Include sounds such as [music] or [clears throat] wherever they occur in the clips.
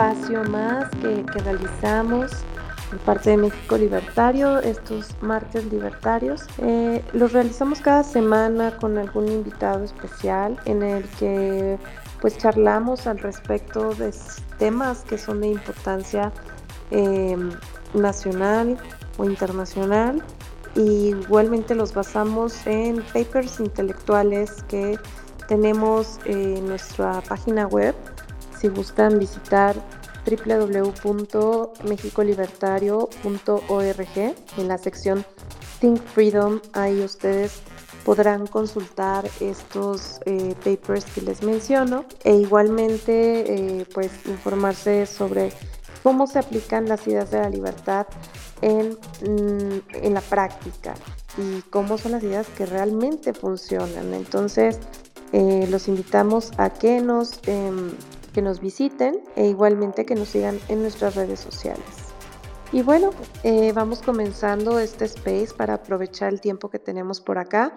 espacio más que, realizamos por parte de México Libertario, estos martes libertarios. Eh, los realizamos cada semana con algún invitado especial en el que pues charlamos al respecto de temas que son de importancia em, nacional o internacional. Y igualmente los basamos en papers intelectuales que tenemos en nuestra página web. Si gustan visitar www.mexicolibertario.org en la sección Think Freedom, ahí ustedes podrán consultar estos eh, papers que les menciono e igualmente eh, pues informarse sobre cómo se aplican las ideas de la libertad en, mm, en la práctica y cómo son las ideas que realmente funcionan. Entonces, eh, los invitamos a que nos, em, que nos visiten e igualmente que nos sigan en nuestras redes sociales. Y bueno, eh, vamos comenzando este space para aprovechar el tiempo que tenemos por acá.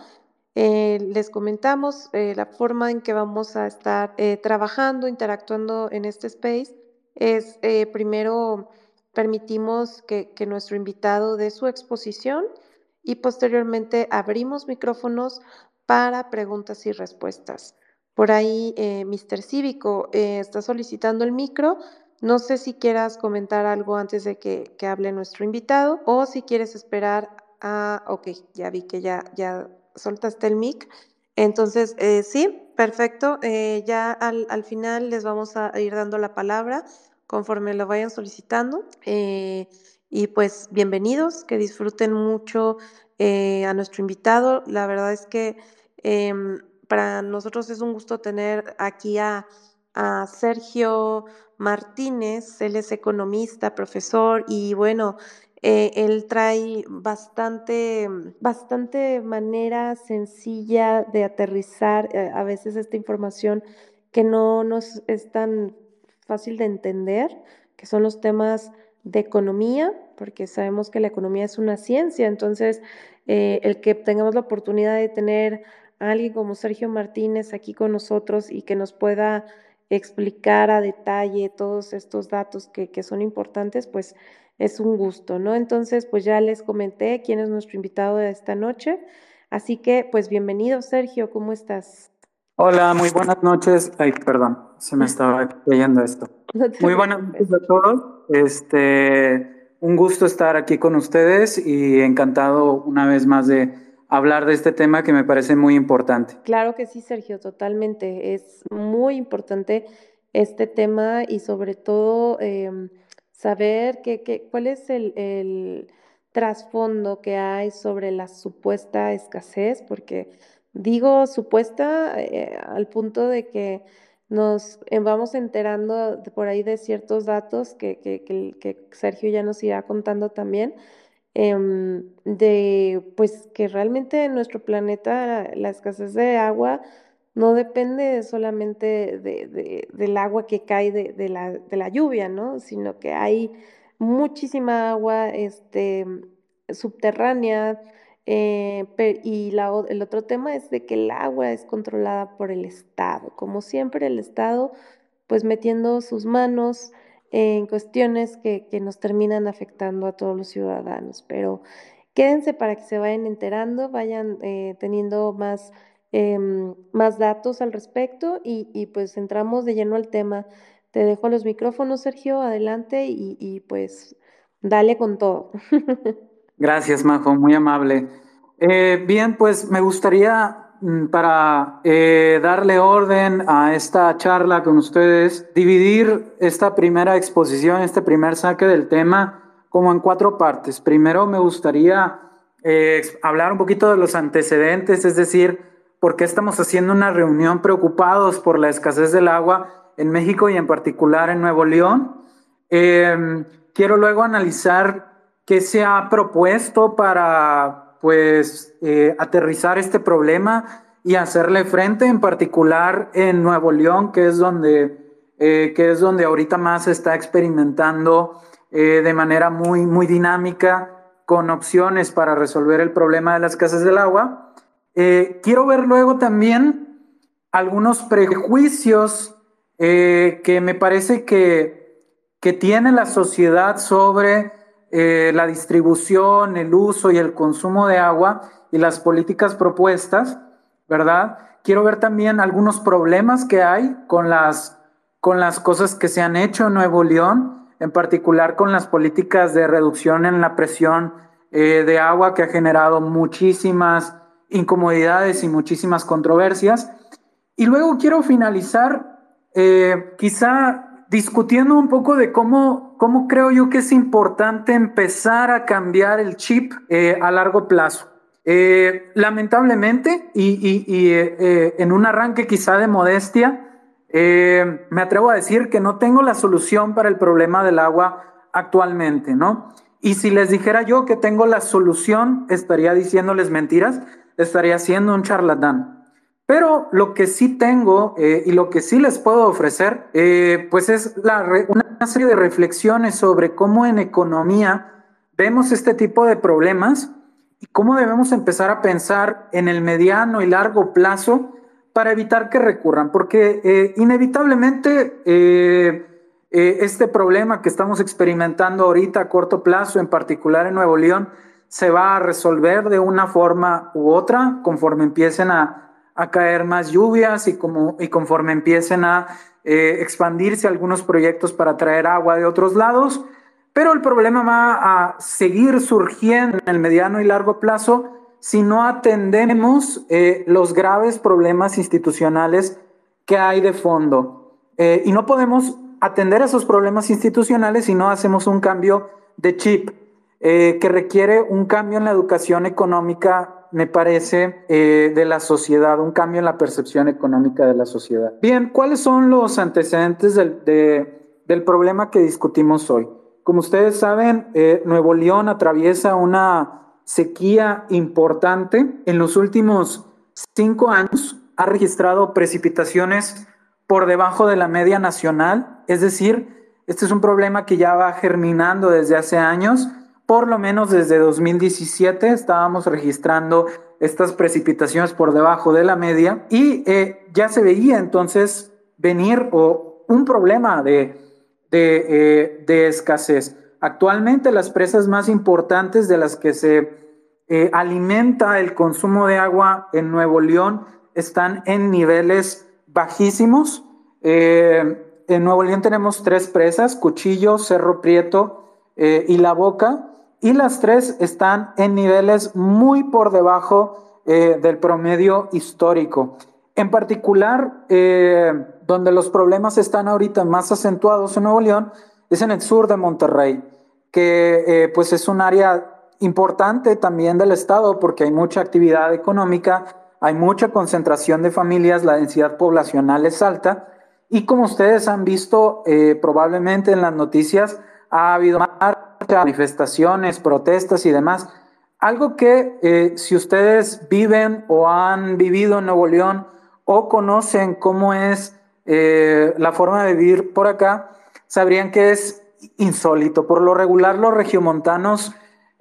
Eh, les comentamos la forma en que vamos a estar trabajando, interactuando en este space. Es primero permitimos que, que nuestro invitado dé su exposición y posteriormente abrimos micrófonos para preguntas y respuestas. Por ahí, eh, Mr. Cívico eh, está solicitando el micro. No sé si quieras comentar algo antes de que, hable nuestro invitado o si quieres esperar a... Ok, ya vi que ya, ya soltaste el mic. Entonces, eh, sí, perfecto. ya al, al, final les vamos a ir dando la palabra conforme lo vayan solicitando. y pues bienvenidos, que disfruten mucho eh, a nuestro invitado. La verdad es que em, para nosotros es un gusto tener aquí a, Sergio Martínez. Él es economista, profesor y bueno, eh, él trae bastante, bastante manera sencilla de aterrizar eh, a veces esta información que no nos es tan fácil de entender, que son los temas de economía, porque sabemos que la economía es una ciencia, entonces eh, el que tengamos la oportunidad de tener a alguien como Sergio Martínez aquí con nosotros y que nos pueda explicar a detalle todos estos datos que, que son importantes, pues es un gusto, ¿no? Entonces, pues ya les comenté quién es nuestro invitado de esta noche, así que pues bienvenido Sergio, ¿cómo estás? Hola, muy buenas noches. Ay, perdón, se me [laughs] estaba cayendo esto. muy buenas noches a todos. Este, un gusto estar aquí con ustedes y encantado una vez más de hablar de este tema que me parece muy importante. Claro que sí, Sergio, totalmente. Es muy importante este tema y sobre todo em, saber que, cuál es el, el trasfondo que hay sobre la supuesta escasez, porque Digo supuesta eh, al punto de que nos vamos enterando por ahí de ciertos datos que, que, Sergio ya nos irá contando también, em, de pues que realmente en nuestro planeta la escasez de agua no depende solamente de, del agua que cae de, la, de la lluvia, ¿no? Sino que hay muchísima agua este, subterránea, eh, y el otro tema es de que el agua es controlada por el Estado. Como siempre, el Estado, pues metiendo sus manos en cuestiones que, nos terminan afectando a todos los ciudadanos. Pero quédense para que se vayan enterando, vayan eh, teniendo más, em, más datos al respecto y, y, pues entramos de lleno al tema. Te dejo los micrófonos, Sergio, adelante y, y pues dale con todo. [laughs] Gracias, Majo, muy amable. Eh, bien, pues me gustaría, para eh, darle orden a esta charla con ustedes, dividir esta primera exposición, este primer saque del tema, como en cuatro partes. Primero me gustaría eh, hablar un poquito de los antecedentes, es decir, por qué estamos haciendo una reunión preocupados por la escasez del agua en México y en particular en Nuevo León. quiero luego analizar ¿Qué se ha propuesto para pues eh, aterrizar este problema y hacerle frente en particular en Nuevo León, que es donde, eh, que es donde ahorita más se está experimentando eh, de manera muy, muy dinámica con opciones para resolver el problema de las casas del agua. quiero ver luego también algunos prejuicios que me parece que que tiene la sociedad sobre eh, la distribución, el uso y el consumo de agua y las políticas propuestas, ¿verdad? Quiero ver también algunos problemas que hay con las, con las cosas que se han hecho en Nuevo León, en particular con las políticas de reducción en la presión eh, de agua que ha generado muchísimas incomodidades y muchísimas controversias. Y luego quiero finalizar eh, quizá discutiendo un poco de cómo, cómo creo yo que es importante empezar a cambiar el chip eh, a largo plazo. Eh, lamentablemente, y, en un arranque quizá de modestia, me atrevo a decir que no tengo la solución para el problema del agua actualmente, ¿no? Y si les dijera yo que tengo la solución, estaría diciéndoles mentiras, estaría siendo un charlatán. Pero lo que sí tengo eh, y lo que sí les puedo ofrecer, eh, pues es la una serie de reflexiones sobre cómo en economía vemos este tipo de problemas y cómo debemos empezar a pensar en el mediano y largo plazo para evitar que recurran, porque eh, inevitablemente este problema que estamos experimentando ahorita a corto plazo, en particular en Nuevo León, se va a resolver de una forma u otra conforme empiecen a a caer más lluvias y, como, y conforme empiecen a eh, expandirse algunos proyectos para traer agua de otros lados, pero el problema va a seguir surgiendo en el mediano y largo plazo si no atendemos eh, los graves problemas institucionales que hay de fondo. Eh, y no podemos atender esos problemas institucionales si no hacemos un cambio de chip, que requiere un cambio en la educación económica me parece, eh, de la sociedad, un cambio en la percepción económica de la sociedad. Bien, ¿cuáles son los antecedentes del, del problema que discutimos hoy? Como ustedes saben, eh, Nuevo León atraviesa una sequía importante. En los últimos cinco años ha registrado precipitaciones por debajo de la media nacional, es decir, este es un problema que ya va germinando desde hace años por lo menos desde 2017 estábamos registrando estas precipitaciones por debajo de la media y eh, ya se veía entonces venir o un problema de, de, eh, escasez. Actualmente las presas más importantes de las que se eh, alimenta el consumo de agua en Nuevo León están en niveles bajísimos. en Nuevo León tenemos tres presas, Cuchillo, Cerro Prieto y La Boca y las tres están en niveles muy por debajo eh, del promedio histórico. En particular, eh, donde los problemas están ahorita más acentuados en Nuevo León, es en el sur de Monterrey, que eh, pues es un área importante también del estado porque hay mucha actividad económica, hay mucha concentración de familias, la densidad poblacional es alta y como ustedes han visto probablemente en las noticias, ha habido manifestaciones, protestas y demás. Algo que eh, si ustedes viven o han vivido en Nuevo León o conocen cómo es eh, la forma de vivir por acá, sabrían que es insólito. Por lo regular, los regiomontanos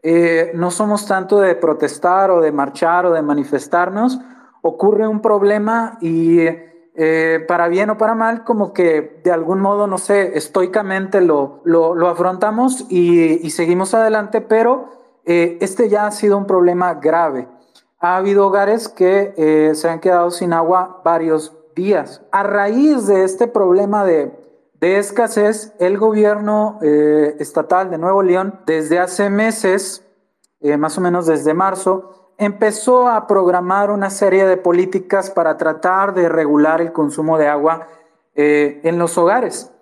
eh, no somos tanto de protestar o de marchar o de manifestarnos. Ocurre un problema y eh, para bien o para mal, como que de algún modo, no sé, estoicamente lo, lo, afrontamos y, seguimos adelante, pero eh, este ya ha sido un problema grave. Ha habido hogares que eh, se han quedado sin agua varios días. A raíz de este problema de, de escasez, el gobierno estatal de Nuevo León, desde hace meses, más o menos desde marzo, empezó a programar una serie de políticas para tratar de regular el consumo de agua eh, en los hogares.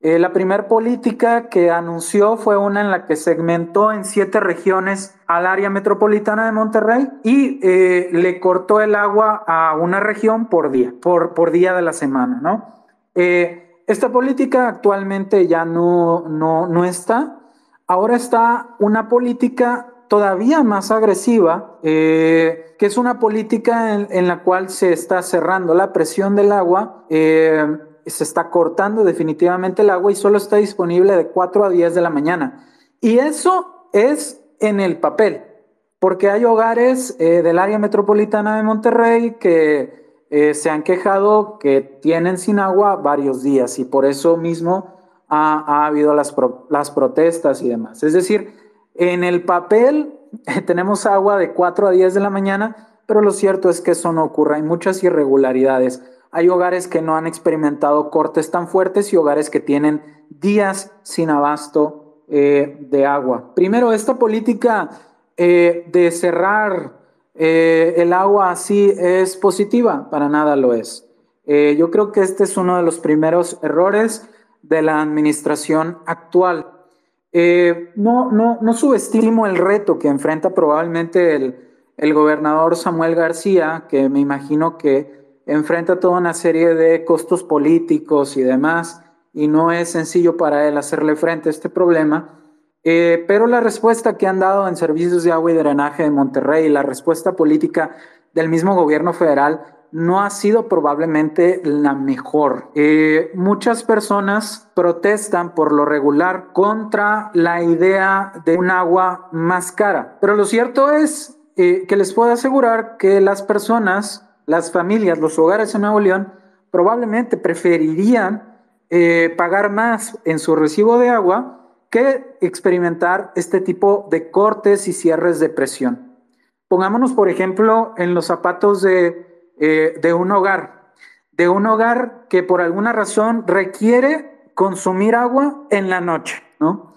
Eh, la primera política que anunció fue una en la que segmentó en siete regiones al área metropolitana de Monterrey y eh, le cortó el agua a una región por día, por, por día de la semana, ¿no? esta política actualmente ya no, no, no está. Ahora está una política todavía más agresiva, eh, que es una política en, la cual se está cerrando la presión del agua, eh, se está cortando definitivamente el agua y solo está disponible de 4 a 10 de la mañana. Y eso es en el papel, porque hay hogares eh, del área metropolitana de Monterrey que se han quejado que tienen sin agua varios días y por eso mismo ha, habido las, las protestas y demás. Es decir, en el papel [laughs] tenemos agua de 4 a 10 de la mañana, pero lo cierto es que eso no ocurre. Hay muchas irregularidades. Hay hogares que no han experimentado cortes tan fuertes y hogares que tienen días sin abasto eh, de agua. Primero, esta política eh, de cerrar eh, el agua así es positiva, para nada lo es. yo creo que este es uno de los primeros errores de la administración actual. No, no, no subestimo el reto que enfrenta probablemente el, el gobernador Samuel García, que me imagino que enfrenta toda una serie de costos políticos y demás, y no es sencillo para él hacerle frente a este problema. Eh, pero la respuesta que han dado en servicios de agua y drenaje de Monterrey, la respuesta política del mismo gobierno federal, no ha sido probablemente la mejor. Eh, muchas personas protestan por lo regular contra la idea de un agua más cara, pero lo cierto es eh, que les puedo asegurar que las personas las familias, los hogares en Nuevo León, probablemente preferirían eh, pagar más en su recibo de agua que experimentar este tipo de cortes y cierres de presión. Pongámonos, por ejemplo, en los zapatos de, eh, de un hogar, de un hogar que por alguna razón requiere consumir agua en la noche, ¿no?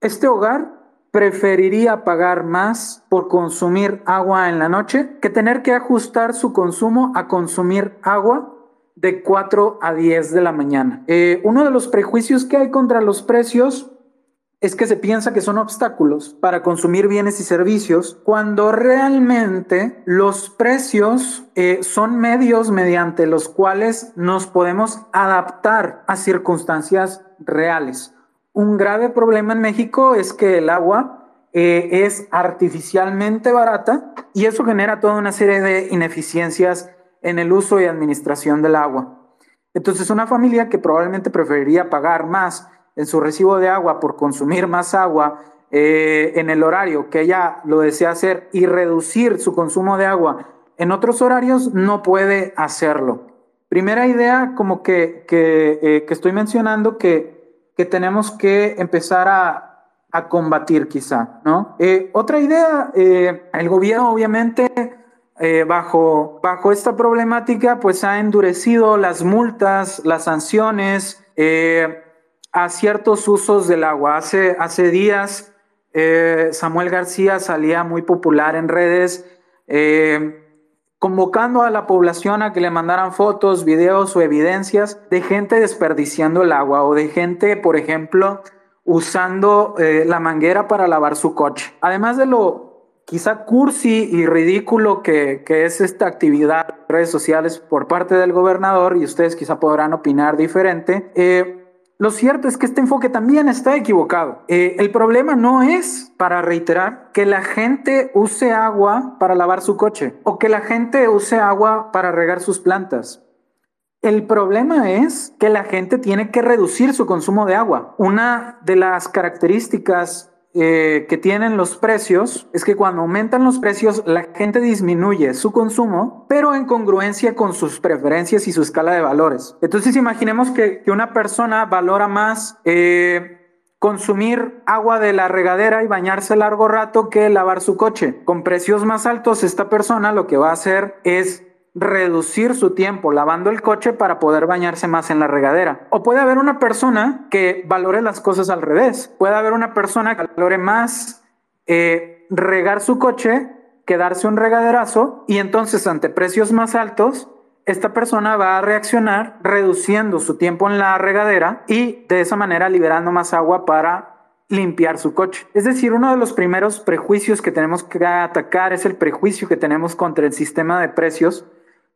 Este hogar preferiría pagar más por consumir agua en la noche que tener que ajustar su consumo a consumir agua de 4 a 10 de la mañana. Eh, uno de los prejuicios que hay contra los precios es que se piensa que son obstáculos para consumir bienes y servicios, cuando realmente los precios eh, son medios mediante los cuales nos podemos adaptar a circunstancias reales. Un grave problema en México es que el agua eh, es artificialmente barata y eso genera toda una serie de ineficiencias en el uso y administración del agua. Entonces, una familia que probablemente preferiría pagar más en su recibo de agua por consumir más agua eh, en el horario que ella lo desea hacer y reducir su consumo de agua en otros horarios, no puede hacerlo. Primera idea como que, que eh, estoy mencionando que que tenemos que empezar a, combatir quizá, ¿no? Eh, otra idea, el gobierno obviamente bajo, bajo esta problemática pues ha endurecido las multas, las sanciones a ciertos usos del agua. Hace, hace días Samuel García salía muy popular en redes convocando a la población a que le mandaran fotos, videos o evidencias de gente desperdiciando el agua o de gente, por ejemplo, usando eh, la manguera para lavar su coche. Además de lo quizá cursi y ridículo que, es esta actividad en redes sociales por parte del gobernador, y ustedes quizá podrán opinar diferente, eh, lo cierto es que este enfoque también está equivocado. Eh, el problema no es, para reiterar, que la gente use agua para lavar su coche o que la gente use agua para regar sus plantas. El problema es que la gente tiene que reducir su consumo de agua. Una de las características eh, que tienen los precios es que cuando aumentan los precios la gente disminuye su consumo, pero en congruencia con sus preferencias y su escala de valores. Entonces imaginemos que, una persona valora más eh, consumir agua de la regadera y bañarse largo rato que lavar su coche. Con precios más altos esta persona lo que va a hacer es reducir su tiempo lavando el coche para poder bañarse más en la regadera. O puede haber una persona que valore las cosas al revés. Puede haber una persona que valore más eh, regar su coche que darse un regaderazo y entonces ante precios más altos, esta persona va a reaccionar reduciendo su tiempo en la regadera y de esa manera liberando más agua para limpiar su coche. Es decir, uno de los primeros prejuicios que tenemos que atacar es el prejuicio que tenemos contra el sistema de precios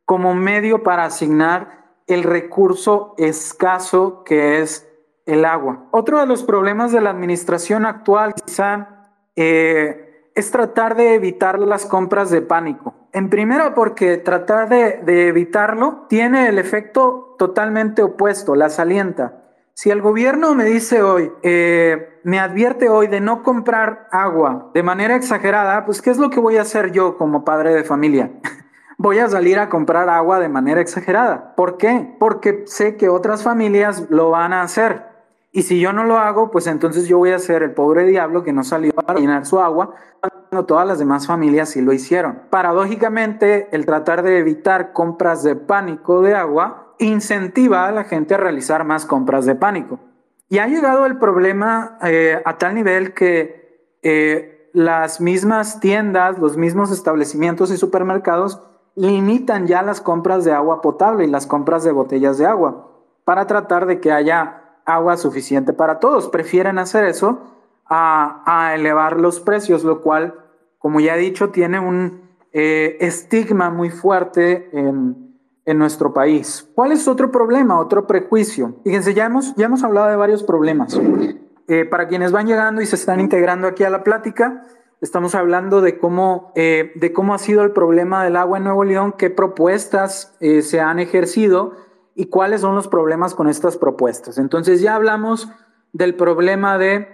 como medio para asignar el recurso escaso que es el agua. Otro de los problemas de la administración actual quizá eh, es tratar de evitar las compras de pánico. En primera porque tratar de, evitarlo tiene el efecto totalmente opuesto, la salienta. Si el gobierno me dice hoy, eh, me advierte hoy de no comprar agua de manera exagerada, pues ¿qué es lo que voy a hacer yo como padre de familia? [laughs] voy a salir a comprar agua de manera exagerada. ¿Por qué? Porque sé que otras familias lo van a hacer. Y si yo no lo hago, pues entonces yo voy a ser el pobre diablo que no salió a llenar su agua cuando todas las demás familias sí lo hicieron. Paradójicamente, el tratar de evitar compras de pánico de agua incentiva a la gente a realizar más compras de pánico. Y ha llegado el problema eh, a tal nivel que eh, las mismas tiendas, los mismos establecimientos y supermercados limitan ya las compras de agua potable y las compras de botellas de agua para tratar de que haya agua suficiente para todos. Prefieren hacer eso a, elevar los precios, lo cual, como ya he dicho, tiene un eh, estigma muy fuerte en, nuestro país. ¿Cuál es otro problema, otro prejuicio? Fíjense, ya hemos, ya hemos hablado de varios problemas. Eh, para quienes van llegando y se están integrando aquí a la plática, estamos hablando de cómo, eh, de cómo ha sido el problema del agua en Nuevo León, qué propuestas se han ejercido y cuáles son los problemas con estas propuestas. Entonces ya hablamos del problema de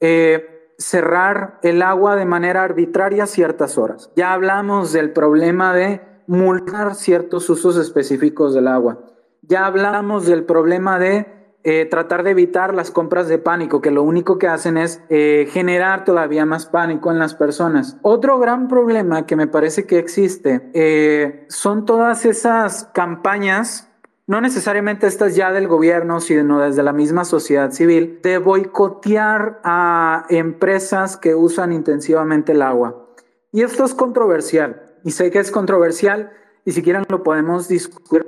eh, cerrar el agua de manera arbitraria ciertas horas. Ya hablamos del problema de multar ciertos usos específicos del agua. Ya hablamos del problema de eh, tratar de evitar las compras de pánico, que lo único que hacen es eh, generar todavía más pánico en las personas. Otro gran problema que me parece que existe son todas esas campañas no necesariamente estas ya del gobierno, sino desde la misma sociedad civil, de boicotear a empresas que usan intensivamente el agua. Y esto es controversial, y sé que es controversial, y siquiera lo podemos discutir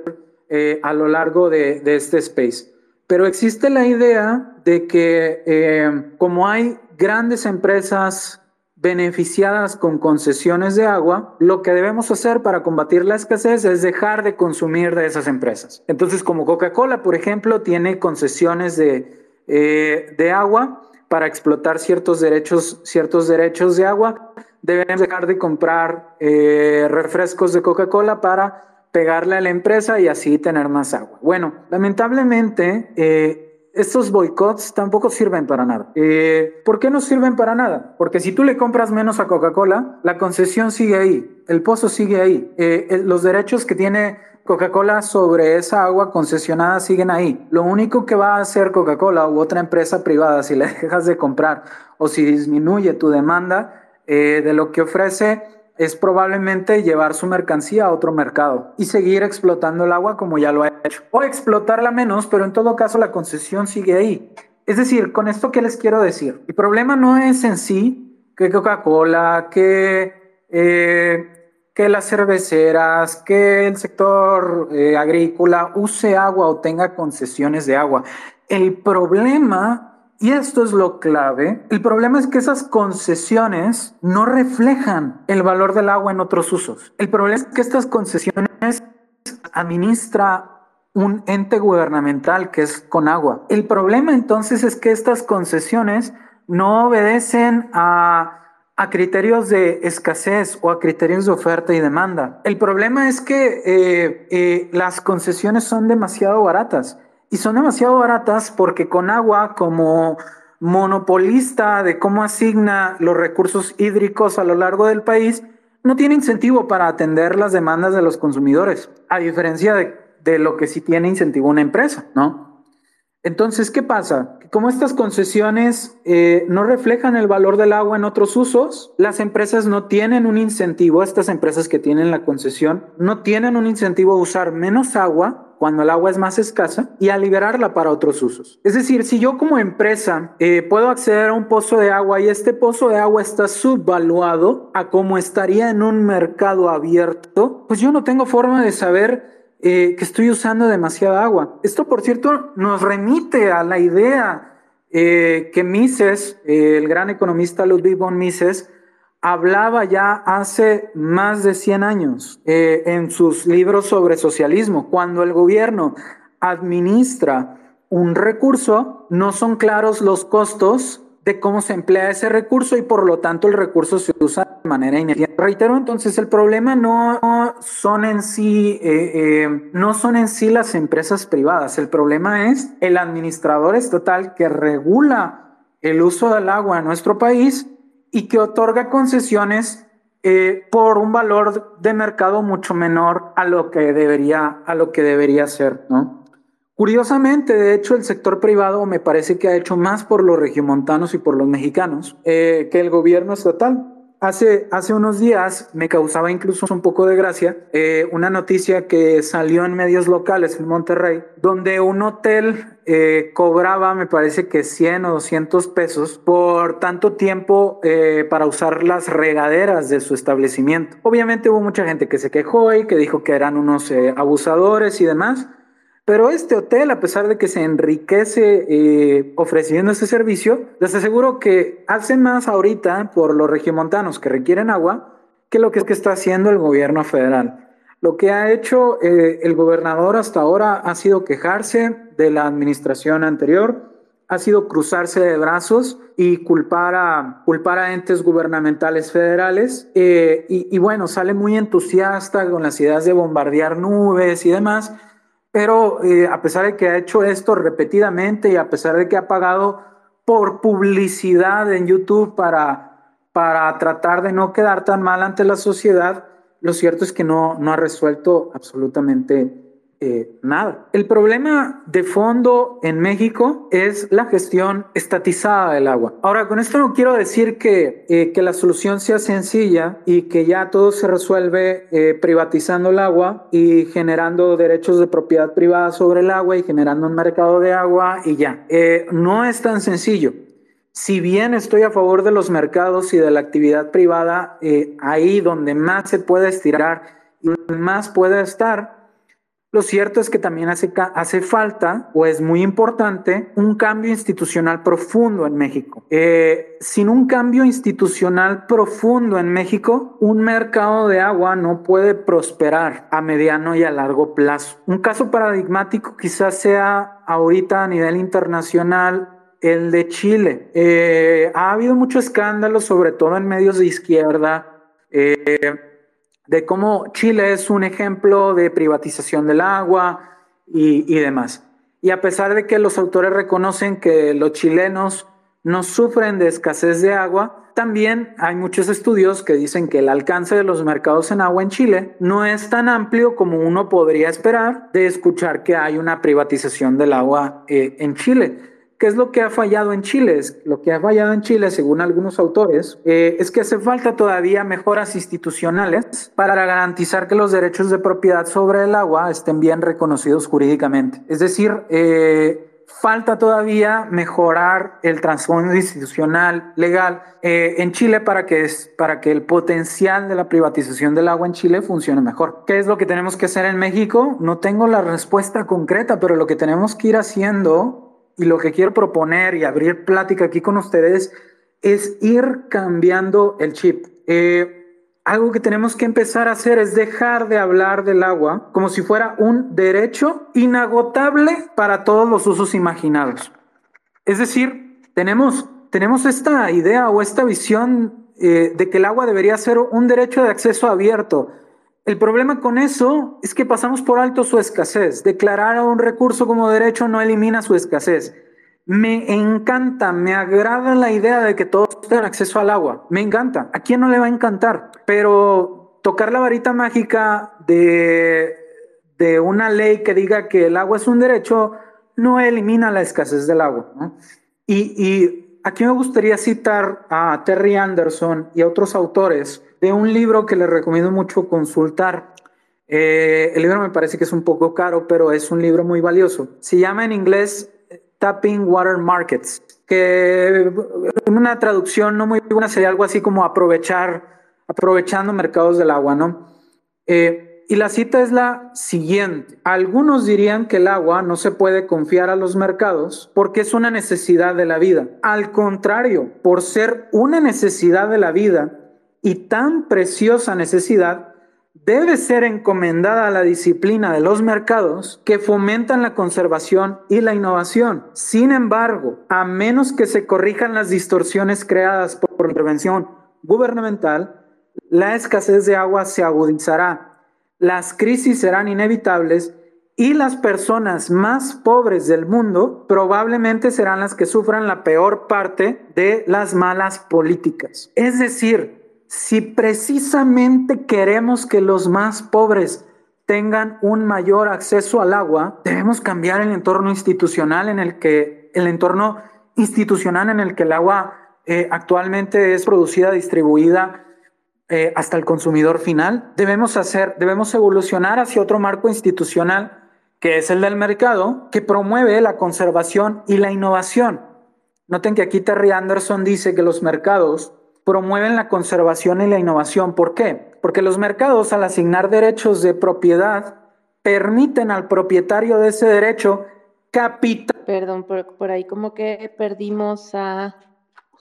eh, a lo largo de, este space. Pero existe la idea de que eh, como hay grandes empresas beneficiadas con concesiones de agua, lo que debemos hacer para combatir la escasez es dejar de consumir de esas empresas. Entonces, como Coca-Cola, por ejemplo, tiene concesiones de, eh, de agua para explotar ciertos derechos, ciertos derechos de agua, debemos dejar de comprar eh, refrescos de Coca-Cola para pegarle a la empresa y así tener más agua. Bueno, lamentablemente, eh, estos boicots tampoco sirven para nada. Eh, ¿Por qué no sirven para nada? Porque si tú le compras menos a Coca-Cola, la concesión sigue ahí, el pozo sigue ahí, eh, los derechos que tiene Coca-Cola sobre esa agua concesionada siguen ahí. Lo único que va a hacer Coca-Cola u otra empresa privada si le [laughs] dejas de comprar o si disminuye tu demanda de lo que ofrece es probablemente llevar su mercancía a otro mercado y seguir explotando el agua como ya lo ha hecho. O explotarla menos, pero en todo caso la concesión sigue ahí. Es decir, con esto qué les quiero decir, el problema no es en sí que Coca-Cola, que, eh, que las cerveceras, que el sector eh, agrícola use agua o tenga concesiones de agua. El problema y esto es lo clave. El problema es que esas concesiones no reflejan el valor del agua en otros usos. El problema es que estas concesiones administra un ente gubernamental que es con agua. El problema entonces es que estas concesiones no obedecen a, criterios de escasez o a criterios de oferta y demanda. El problema es que eh, eh, las concesiones son demasiado baratas y son demasiado baratas porque con agua como monopolista de cómo asigna los recursos hídricos a lo largo del país, no tiene incentivo para atender las demandas de los consumidores, a diferencia de, de lo que sí tiene incentivo una empresa, ¿no? Entonces, ¿qué pasa? Como estas concesiones eh, no reflejan el valor del agua en otros usos, las empresas no tienen un incentivo, estas empresas que tienen la concesión, no tienen un incentivo a usar menos agua cuando el agua es más escasa y a liberarla para otros usos. Es decir, si yo como empresa eh, puedo acceder a un pozo de agua y este pozo de agua está subvaluado a como estaría en un mercado abierto, pues yo no tengo forma de saber eh, que estoy usando demasiada agua. Esto, por cierto, nos remite a la idea eh, que Mises, eh, el gran economista Ludwig von Mises, hablaba ya hace más de 100 años en sus libros sobre socialismo. Cuando el gobierno administra un recurso, no son claros los costos de cómo se emplea ese recurso y por lo tanto el recurso se usa de manera ineficiente. Reitero, entonces el problema no son en sí, eh, eh, no son en sí las empresas privadas, el problema es el administrador estatal que regula el uso del agua en nuestro país y que otorga concesiones eh, por un valor de mercado mucho menor a lo que debería, a lo que debería ser, ¿no? Curiosamente, de hecho, el sector privado me parece que ha hecho más por los regiomontanos y por los mexicanos eh, que el gobierno estatal. Hace, hace unos días me causaba incluso un poco de gracia eh, una noticia que salió en medios locales en Monterrey, donde un hotel eh, cobraba, me parece que 100 o 200 pesos por tanto tiempo para usar las regaderas de su establecimiento. Obviamente hubo mucha gente que se quejó y que dijo que eran unos abusadores y demás. Pero este hotel, a pesar de que se enriquece eh, ofreciendo este servicio, les aseguro que hace más ahorita por los regiomontanos que requieren agua que lo que, está haciendo el gobierno federal. Lo que ha hecho eh, el gobernador hasta ahora ha sido quejarse de la administración anterior, ha sido cruzarse de brazos y culpar a, culpar a entes gubernamentales federales. Eh, y bueno, sale muy entusiasta con las ideas de bombardear nubes y demás pero eh, a pesar de que ha hecho esto repetidamente y a pesar de que ha pagado por publicidad en YouTube para, para tratar de no quedar tan mal ante la sociedad, lo cierto es que no, no ha resuelto absolutamente eh, nada. El problema de fondo en México es la gestión estatizada del agua. Ahora, con esto no quiero decir que, eh, que la solución sea sencilla y que ya todo se resuelve eh, privatizando el agua y generando derechos de propiedad privada sobre el agua y generando un mercado de agua y ya. no es tan sencillo. Si bien estoy a favor de los mercados y de la actividad privada, ahí donde más se puede estirar y más puede estar, lo cierto es que también hace, falta, o es muy importante, un cambio institucional profundo en México. Eh, sin un cambio institucional profundo en México, un mercado de agua no puede prosperar a mediano y a largo plazo. Un caso paradigmático quizás sea ahorita a nivel internacional el de Chile. Eh, ha habido mucho escándalo, sobre todo en medios de izquierda. Eh, de cómo Chile es un ejemplo de privatización del agua y, demás. Y a pesar de que los autores reconocen que los chilenos no sufren de escasez de agua, también hay muchos estudios que dicen que el alcance de los mercados en agua en Chile no es tan amplio como uno podría esperar de escuchar que hay una privatización del agua eh, en Chile. ¿Qué es lo que ha fallado en Chile? Lo que ha fallado en Chile, según algunos autores, eh, es que hace falta todavía mejoras institucionales para garantizar que los derechos de propiedad sobre el agua estén bien reconocidos jurídicamente. Es decir, eh, falta todavía mejorar el trasfondo institucional legal eh, en Chile para que, para que el potencial de la privatización del agua en Chile funcione mejor. ¿Qué es lo que tenemos que hacer en México? No tengo la respuesta concreta, pero lo que tenemos que ir haciendo y lo que quiero proponer y abrir plática aquí con ustedes es ir cambiando el chip. Eh, algo que tenemos que empezar a hacer es dejar de hablar del agua como si fuera un derecho inagotable para todos los usos imaginados. Es decir, tenemos, tenemos esta idea o esta visión eh, de que el agua debería ser un derecho de acceso abierto, el problema con eso es que pasamos por alto su escasez. Declarar a un recurso como derecho no elimina su escasez. Me encanta, me agrada la idea de que todos tengan acceso al agua. Me encanta. ¿A quién no le va a encantar? Pero tocar la varita mágica de, de una ley que diga que el agua es un derecho no elimina la escasez del agua. Y, y aquí me gustaría citar a Terry Anderson y a otros autores de un libro que les recomiendo mucho consultar. Eh, el libro me parece que es un poco caro, pero es un libro muy valioso. Se llama en inglés Tapping Water Markets, que en una traducción no muy buena sería algo así como aprovechar, aprovechando mercados del agua, ¿no? Eh, y la cita es la siguiente. Algunos dirían que el agua no se puede confiar a los mercados porque es una necesidad de la vida. Al contrario, por ser una necesidad de la vida, y tan preciosa necesidad debe ser encomendada a la disciplina de los mercados que fomentan la conservación y la innovación. Sin embargo, a menos que se corrijan las distorsiones creadas por intervención gubernamental, la escasez de agua se agudizará, las crisis serán inevitables y las personas más pobres del mundo probablemente serán las que sufran la peor parte de las malas políticas. Es decir, si precisamente queremos que los más pobres tengan un mayor acceso al agua, debemos cambiar el entorno institucional en el que el entorno institucional en el que el agua eh, actualmente es producida, distribuida eh, hasta el consumidor final. Debemos hacer, debemos evolucionar hacia otro marco institucional que es el del mercado, que promueve la conservación y la innovación. Noten que aquí Terry Anderson dice que los mercados promueven la conservación y la innovación. ¿Por qué? Porque los mercados al asignar derechos de propiedad permiten al propietario de ese derecho capital. Perdón, por, ahí como que perdimos a,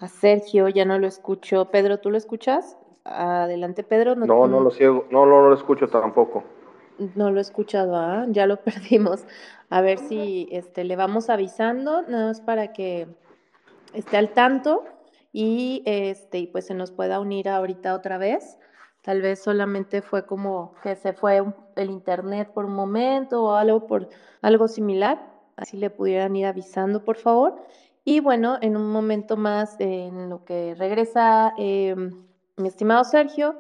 a, Sergio, ya no lo escucho. Pedro, ¿tú lo escuchas? Adelante, Pedro. No, no, lo ciego, no, no, lo escucho tampoco. No lo he escuchado, ¿ah? ya lo [laughs] perdimos. A ver si este, le vamos avisando, nada más para que esté al tanto y este, pues se nos pueda unir ahorita otra vez. Tal vez solamente fue como que se fue el internet por un momento o algo por algo similar. Así le pudieran ir avisando, por favor. Y bueno, en un momento más, en lo que regresa em, mi estimado Sergio,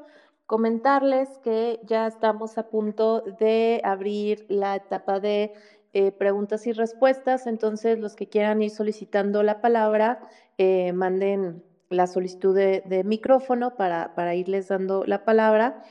comentarles que ya estamos a punto de abrir la etapa de eh, preguntas y respuestas. Entonces, los que quieran ir solicitando la palabra, eh, manden la solicitud de, micrófono para, para, irles dando la palabra.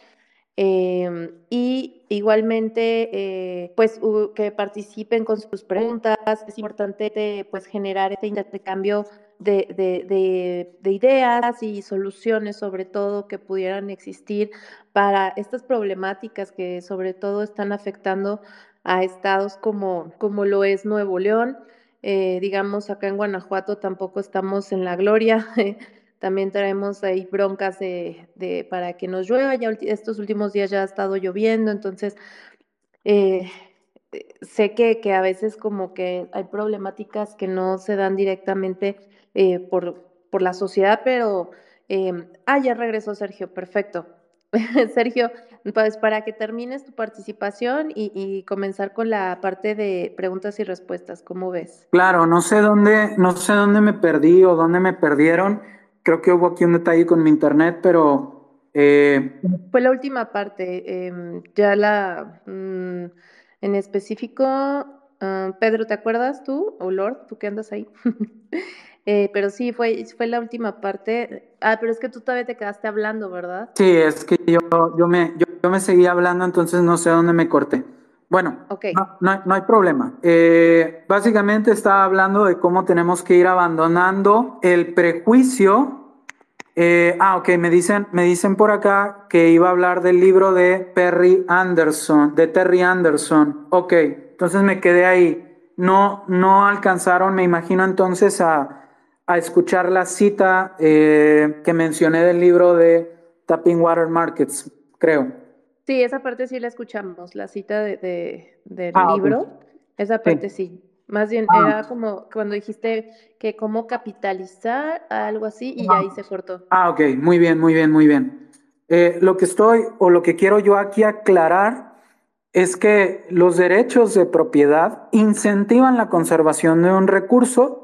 Em, y igualmente, eh, pues que participen con sus preguntas. Es importante pues generar este intercambio de, de, de, ideas y soluciones, sobre todo, que pudieran existir para estas problemáticas que sobre todo están afectando a estados como, como lo es Nuevo León. Eh, digamos, acá en Guanajuato tampoco estamos en la gloria. [laughs] También traemos ahí broncas de, de, para que nos llueva. Estos últimos días ya ha estado lloviendo, entonces eh, sé que, que, a veces como que hay problemáticas que no se dan directamente eh, por, por, la sociedad, pero... ah, ya regresó Sergio, perfecto. [laughs] Sergio, pues para que termines tu participación y, comenzar con la parte de preguntas y respuestas, ¿cómo ves? Claro, no sé dónde, no sé dónde me perdí o dónde me perdieron. Creo que hubo aquí un detalle con mi internet, pero eh, fue la última parte. Em, ya la mm, en específico, ah, Pedro, ¿te acuerdas tú o Lord, tú que andas ahí? [laughs] Eh, pero sí, fue, fue la última parte. Ah, pero es que tú todavía te quedaste hablando, ¿verdad? Sí, es que yo, yo, me, yo, me seguía hablando, entonces no sé dónde me corté. Bueno, no, no, hay problema. Eh, básicamente estaba hablando de cómo tenemos que ir abandonando el prejuicio. Eh, ah, ok, me dicen, me dicen por acá que iba a hablar del libro de Perry Anderson, de Terry Anderson. Ok, entonces me quedé ahí. No, no alcanzaron, me imagino entonces, a, a escuchar la cita eh, que mencioné del libro de Tapping Water Markets, creo. Sí, esa parte sí la escuchamos, la cita de, del ah, libro. Esa parte sí. Más bien ah. era como cuando dijiste que cómo capitalizar, algo así, y ahí se cortó. Ah, ok, muy bien, muy bien, muy bien. Eh, lo que estoy, o lo que quiero yo aquí aclarar, es que los derechos de propiedad incentivan la conservación de un recurso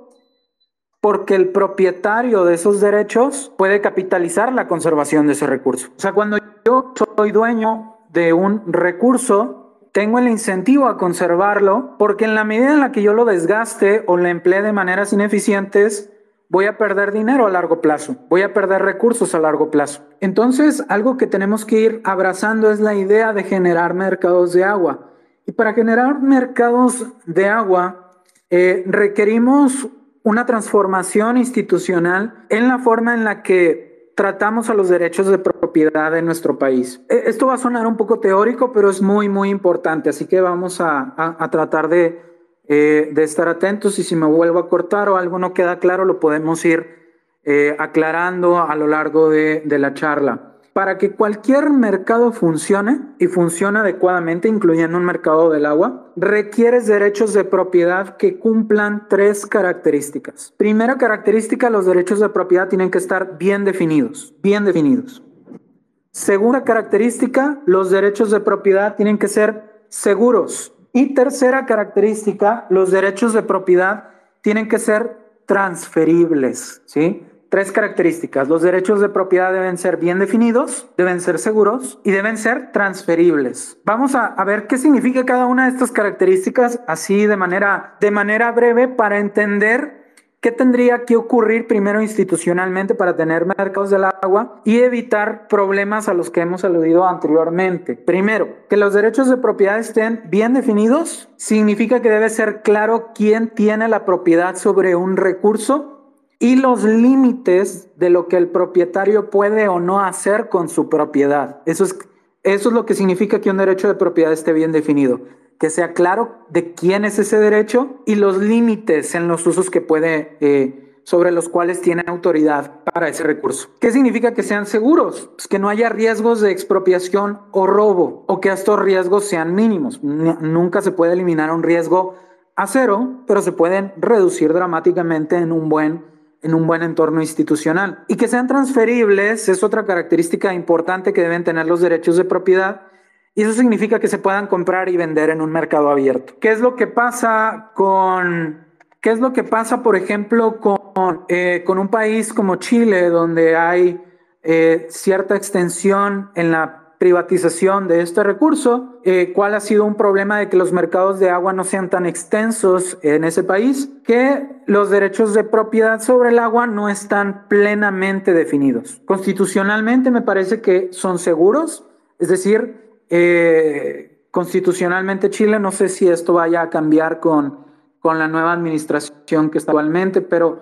porque el propietario de esos derechos puede capitalizar la conservación de ese recurso. O sea, cuando yo soy dueño de un recurso, tengo el incentivo a conservarlo porque en la medida en la que yo lo desgaste o lo emplee de maneras ineficientes, voy a perder dinero a largo plazo, voy a perder recursos a largo plazo. Entonces, algo que tenemos que ir abrazando es la idea de generar mercados de agua. Y para generar mercados de agua, eh, requerimos una transformación institucional en la forma en la que tratamos a los derechos de propiedad en nuestro país. E, esto va a sonar un poco teórico, pero es muy, muy importante, así que vamos a, tratar de, eh, de, estar atentos y si me vuelvo a cortar o algo no queda claro, lo podemos ir eh, aclarando a lo largo de, de la charla. Para que cualquier mercado funcione y funcione adecuadamente, incluyendo un mercado del agua, requieres derechos de propiedad que cumplan tres características. Primera característica, los derechos de propiedad tienen que estar bien definidos, bien definidos. Segunda característica, los derechos de propiedad tienen que ser seguros. Y tercera característica, los derechos de propiedad tienen que ser transferibles, ¿sí? Tres características. Los derechos de propiedad deben ser bien definidos, deben ser seguros y deben ser transferibles. Vamos a, ver qué significa cada una de estas características así de manera, de manera breve para entender ¿Qué tendría que ocurrir primero institucionalmente para tener mercados del agua y evitar problemas a los que hemos aludido anteriormente? Primero, que los derechos de propiedad estén bien definidos significa que debe ser claro quién tiene la propiedad sobre un recurso y los límites de lo que el propietario puede o no hacer con su propiedad. Eso es, eso es lo que significa que un derecho de propiedad esté bien definido que sea claro de quién es ese derecho y los límites en los usos que puede, eh, sobre los cuales tiene autoridad para ese recurso. ¿Qué significa que sean seguros? Pues que no haya riesgos de expropiación o robo, o que estos riesgos sean mínimos. nunca se puede eliminar un riesgo a cero, pero se pueden reducir dramáticamente en un buen en un buen entorno institucional. Y que sean transferibles es otra característica importante que deben tener los derechos de propiedad y eso significa que se puedan comprar y vender en un mercado abierto. ¿Qué es lo que pasa con, qué es lo que pasa, por ejemplo, con, eh, con un país como Chile, donde hay eh, cierta extensión en la privatización de este recurso, eh, cuál ha sido un problema de que los mercados de agua no sean tan extensos en ese país, que los derechos de propiedad sobre el agua no están plenamente definidos. Constitucionalmente me parece que son seguros, es decir, eh, constitucionalmente Chile, no sé si esto vaya a cambiar con, con la nueva administración que está actualmente, pero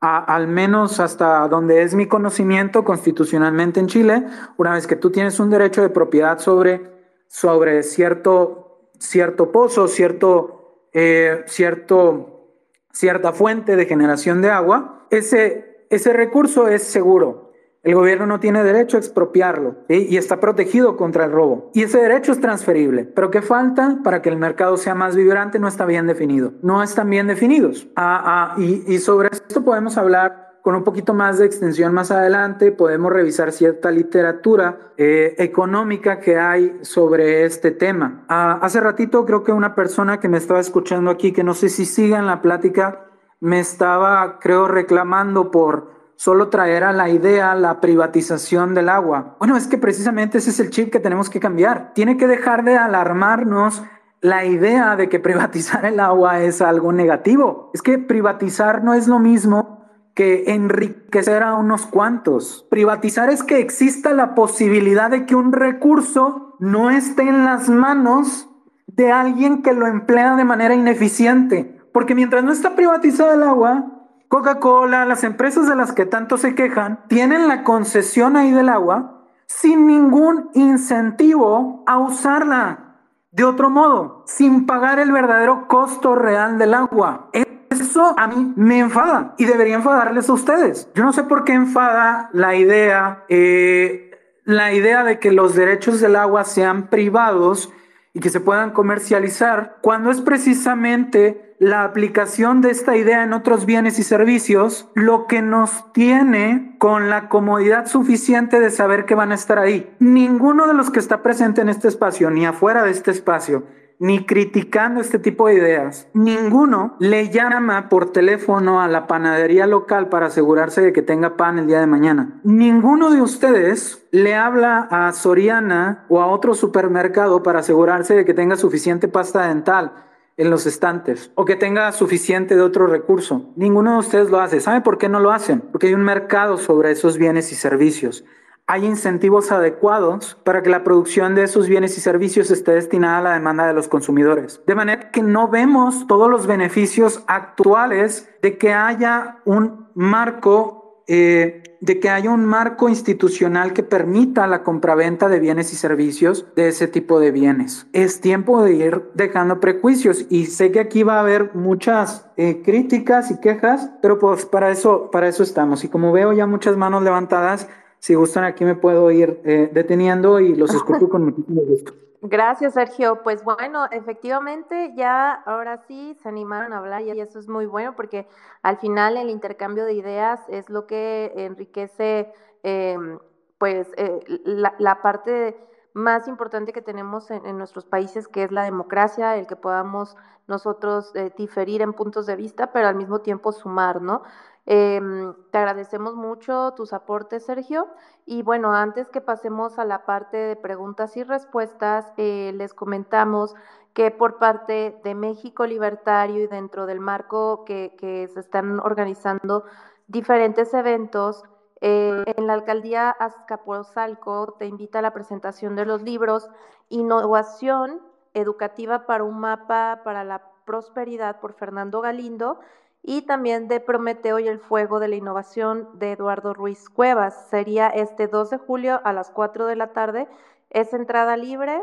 al menos hasta donde es mi conocimiento constitucionalmente en Chile, una vez que tú tienes un derecho de propiedad sobre, sobre cierto, cierto pozo, cierto, eh, cierto, cierta fuente de generación de agua, ese, ese recurso es seguro. El gobierno no tiene derecho a expropiarlo y está protegido contra el robo. Y ese derecho es transferible. Pero ¿qué falta para que el mercado sea más vibrante? No está bien definido. No están bien definidos. Ah, ah, y, sobre esto podemos hablar con un poquito más de extensión más adelante. Podemos revisar cierta literatura eh, económica que hay sobre este tema. Ah, hace ratito creo que una persona que me estaba escuchando aquí, que no sé si siga en la plática, me estaba, creo, reclamando por solo traer la idea la privatización del agua. Bueno, es que precisamente ese es el chip que tenemos que cambiar. Tiene que dejar de alarmarnos la idea de que privatizar el agua es algo negativo. Es que privatizar no es lo mismo que enriquecer a unos cuantos. Privatizar es que exista la posibilidad de que un recurso no esté en las manos de alguien que lo emplea de manera ineficiente. Porque mientras no está privatizado el agua, Coca-Cola, las empresas de las que tanto se quejan, tienen la concesión ahí del agua sin ningún incentivo a usarla de otro modo, sin pagar el verdadero costo real del agua. Eso a mí me enfada y debería enfadarles a ustedes. Yo no sé por qué enfada la idea, eh, la idea de que los derechos del agua sean privados y que se puedan comercializar, cuando es precisamente la aplicación de esta idea en otros bienes y servicios lo que nos tiene con la comodidad suficiente de saber que van a estar ahí. Ninguno de los que está presente en este espacio, ni afuera de este espacio, ni criticando este tipo de ideas. Ninguno le llama por teléfono a la panadería local para asegurarse de que tenga pan el día de mañana. Ninguno de ustedes le habla a Soriana o a otro supermercado para asegurarse de que tenga suficiente pasta dental en los estantes o que tenga suficiente de otro recurso. Ninguno de ustedes lo hace. ¿Sabe por qué no lo hacen? Porque hay un mercado sobre esos bienes y servicios. Hay incentivos adecuados para que la producción de esos bienes y servicios esté destinada a la demanda de los consumidores. De manera que no vemos todos los beneficios actuales de que haya un marco eh, de que haya un marco institucional que permita la compraventa de bienes y servicios de ese tipo de bienes. Es tiempo de ir dejando prejuicios y sé que aquí va a haber muchas eh, críticas y quejas, pero pues para eso, para eso estamos. Y como veo ya muchas manos levantadas, si gustan aquí me puedo ir eh, deteniendo y los escucho [laughs] con muchísimo gusto. Gracias, Sergio. Pues bueno, efectivamente ya ahora sí se animaron a hablar y eso es muy bueno porque al final el intercambio de ideas es lo que enriquece em, pues eh, la, parte más importante que tenemos en, nuestros países, que es la democracia, el que podamos nosotros eh, diferir en puntos de vista, pero al mismo tiempo sumar, ¿no? Em, te agradecemos mucho tus aportes, Sergio. Y bueno, antes que pasemos a la parte de preguntas y respuestas, eh, les comentamos que por parte de México Libertario y dentro del marco que, se están organizando diferentes eventos, eh, en la alcaldía Azcapotzalco te invita a la presentación de los libros Innovación Educativa para un mapa para la prosperidad por Fernando Galindo y también de Prometeo y el Fuego de la Innovación de Eduardo Ruiz Cuevas. Sería este 2 de julio a las 4 de la tarde. Es entrada libre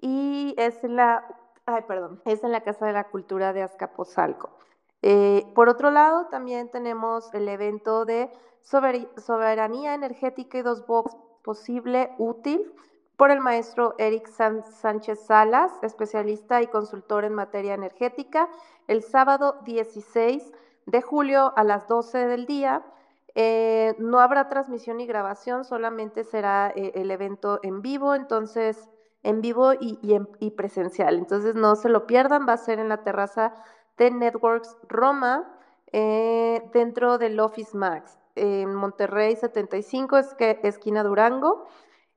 y es en la, ay, perdón, es en la Casa de la Cultura de Azcapotzalco. Eh, por otro lado, también tenemos el evento de Soberanía Energética y dos box posible, útil, por el maestro Eric Sánchez Salas, especialista y consultor en materia energética, el sábado 16 de julio a las 12 del día. Eh, no habrá transmisión y grabación, solamente será eh, el evento en vivo, entonces en vivo y, presencial. Entonces no se lo pierdan, va a ser en la terraza de Networks Roma eh, dentro del Office Max en Monterrey 75, es que, esquina Durango.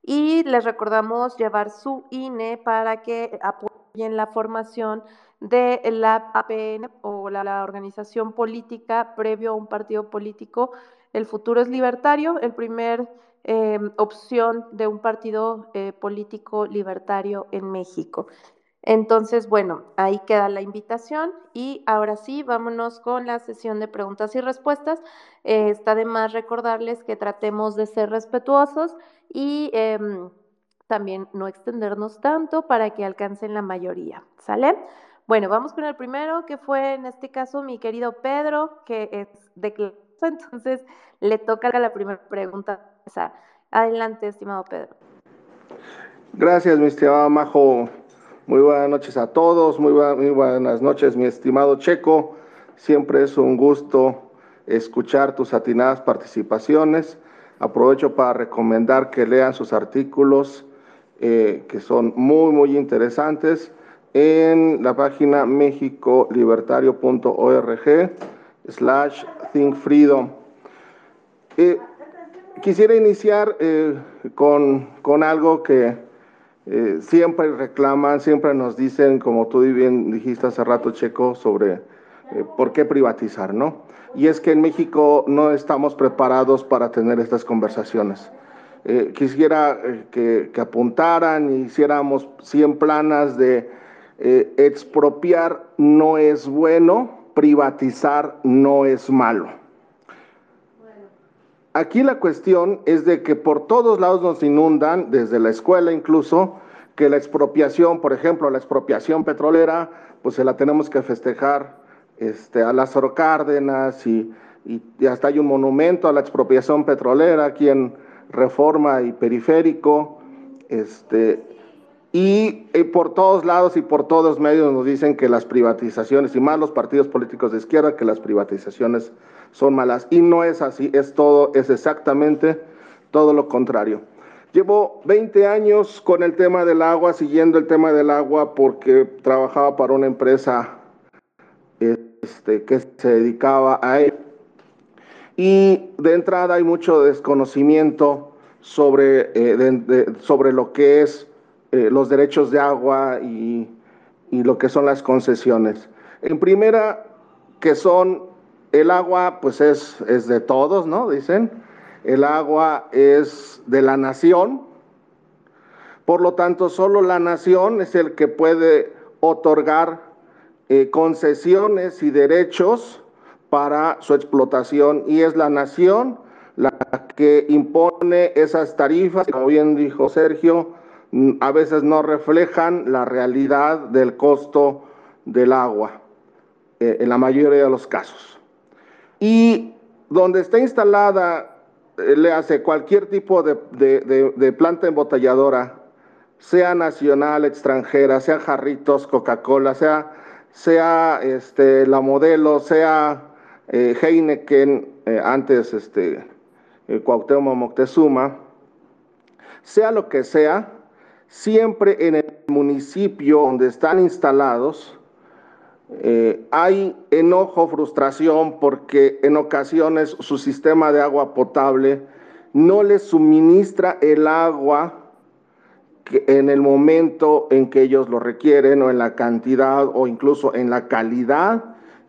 Y les recordamos llevar su INE para que apoyen la formación de la APN o la, organización política previo a un partido político. El futuro es libertario, el primer eh, opción de un partido eh, político libertario en México. Entonces, bueno, ahí queda la invitación y ahora sí, vámonos con la sesión de preguntas y respuestas. Eh, está de más recordarles que tratemos de ser respetuosos y em, también no extendernos tanto para que alcancen la mayoría, ¿sale? Bueno, vamos con el primero, que fue en este caso mi querido Pedro, que es de clase, [laughs] entonces le toca la primera pregunta. Adelante, estimado Pedro. Gracias, mi estimado Majo. Muy buenas noches a todos, muy, buenas noches mi estimado Checo. Siempre es un gusto escuchar tus atinadas participaciones. Aprovecho para recomendar que lean sus artículos eh, que son muy, muy interesantes en la página mexicolibertario.org slash. Eh, quisiera iniciar eh, con, con algo que eh, siempre reclaman, siempre nos dicen, como tú bien dijiste hace rato, Checo, sobre por qué privatizar, ¿no? Y es que en México no estamos preparados para tener estas conversaciones. Eh, quisiera que, que, apuntaran y hiciéramos 100 planas de expropiar no es bueno, privatizar no es malo. Aquí la cuestión es de que por todos lados nos inundan, desde la escuela incluso, que la expropiación, por ejemplo, la expropiación petrolera, pues se la tenemos que festejar este, a Lázaro Cárdenas y, y, hasta hay un monumento a la expropiación petrolera aquí en Reforma y Periférico. Este, y, y, por todos lados y por todos medios nos dicen que las privatizaciones, y más los partidos políticos de izquierda, que las privatizaciones son malas. Y no es así, es todo, es exactamente todo lo contrario. Llevo 20 años con el tema del agua, siguiendo el tema del agua porque trabajaba para una empresa este, que se dedicaba a él. Y de entrada hay mucho desconocimiento sobre, eh, sobre lo que es eh, los derechos de agua y, y lo que son las concesiones. En primera, que son el agua pues es, es de todos, ¿no? Dicen. El agua es de la nación. Por lo tanto, solo la nación es el que puede otorgar eh, concesiones y derechos para su explotación y es la nación la que impone esas tarifas, como bien dijo Sergio, mm, a veces no reflejan la realidad del costo del agua, eh, en la mayoría de los casos. Y donde está instalada, eh, le hace cualquier tipo de, planta embotelladora, sea nacional, extranjera, sea jarritos, Coca-Cola, sea, sea este, la modelo, sea eh, Heineken, eh, antes este, Cuauhtémoc Moctezuma, sea lo que sea, siempre en el municipio donde están instalados eh, hay enojo, frustración, porque en ocasiones su sistema de agua potable no les suministra el agua en el momento en que ellos lo requieren o en la cantidad o incluso en la calidad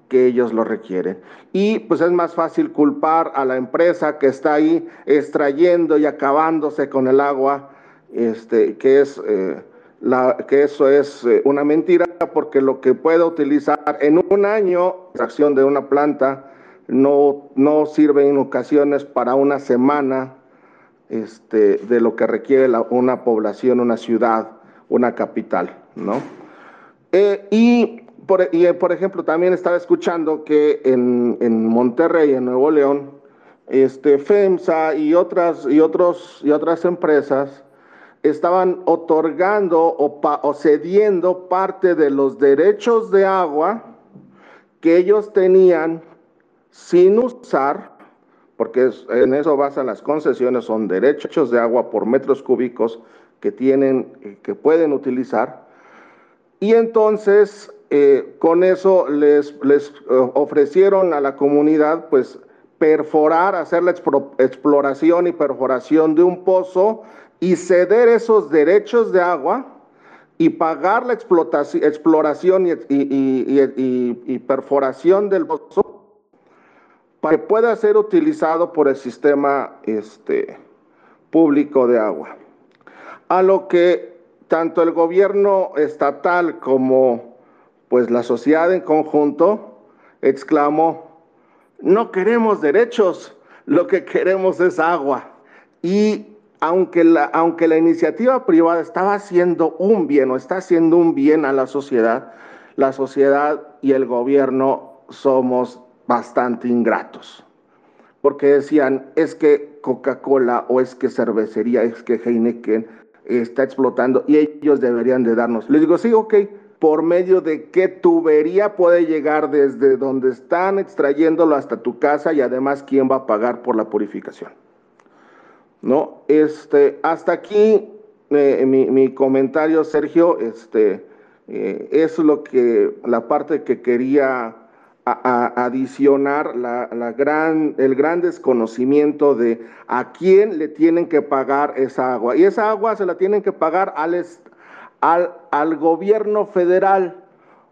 que ellos lo requieren. Y pues es más fácil culpar a la empresa que está ahí extrayendo y acabándose con el agua, este, que es... Eh, que eso es eh, una mentira porque lo que puede utilizar en un año, extracción de una planta, no, no sirve en ocasiones para una semana este, de lo que requiere una población, una ciudad, una capital, ¿no? Eh, y, por, y, por ejemplo, también estaba escuchando que en, en Monterrey, en Nuevo León, este, FEMSA y otras, y, otros, y otras empresas estaban otorgando o, cediendo parte de los derechos de agua que ellos tenían sin usar, porque en eso basan las concesiones, son derechos de agua por metros cúbicos que tienen, eh, que pueden utilizar. Y entonces eh, con eso les, les eh, ofrecieron a la comunidad, pues, perforar, hacer la exploración y perforación de un pozo y ceder esos derechos de agua y pagar la exploración y, perforación del pozo para que pueda ser utilizado por el sistema este, público de agua. A lo que tanto el gobierno estatal como pues la sociedad en conjunto exclamó, no queremos derechos, lo que queremos es agua. Y aunque la, aunque la iniciativa privada estaba haciendo un bien o está haciendo un bien a la sociedad, la sociedad y el gobierno somos bastante ingratos. Porque decían, es que Coca-Cola o es que cervecería, es que Heineken está explotando y ellos deberían de darnos. Les digo, sí, ok, por medio de qué tubería puede llegar desde donde están extrayéndolo hasta tu casa y además quién va a pagar por la purificación. ¿no? Este, hasta aquí eh, mi, comentario, Sergio, este, eh, es lo que, la parte que quería adicionar, la, gran, el gran desconocimiento de a quién le tienen que pagar esa agua. Y esa agua se la tienen que pagar al, al, al gobierno federal.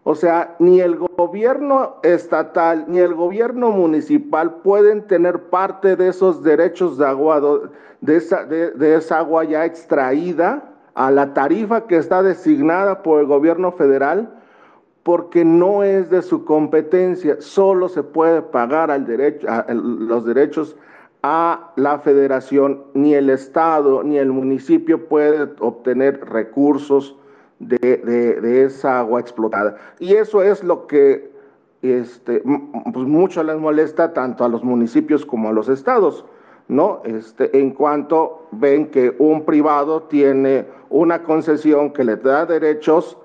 O sea, ni el gobierno estatal ni el gobierno municipal pueden tener parte de esos derechos de agua, de esa, de, esa agua ya extraída a la tarifa que está designada por el gobierno federal, porque no es de su competencia, solo se puede pagar al derecho, los derechos a la federación, ni el Estado ni el municipio puede obtener recursos de, esa agua explotada. Y eso es lo que este, pues mucho les molesta tanto a los municipios como a los estados, ¿no? Este, en cuanto ven que un privado tiene una concesión que le da derechos,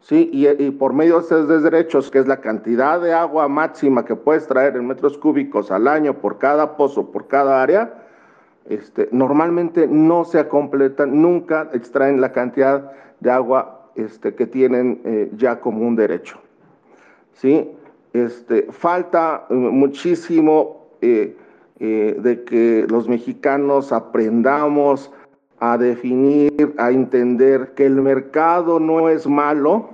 ¿sí? Y, por medio de esos derechos, que es la cantidad de agua máxima que puedes traer en metros cúbicos al año por cada pozo, por cada área, este, normalmente no se completan, nunca extraen la cantidad de agua este, que tienen eh, ya como un derecho. ¿sí? Este, falta eh, muchísimo eh, de que los mexicanos aprendamos a definir, a entender que el mercado no es malo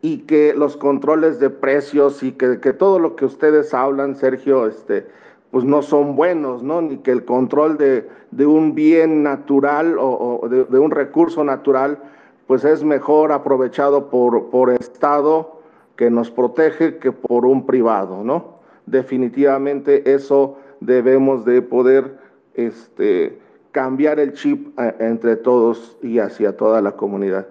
y que los controles de precios y que, todo lo que ustedes hablan, Sergio, este, pues no son buenos, ¿no? Ni que el control de, un bien natural o, de, de, un recurso natural pues es mejor aprovechado por, por Estado que nos protege que por un privado, ¿no? Definitivamente eso debemos de poder este, cambiar el chip eh, entre todos y hacia toda la comunidad.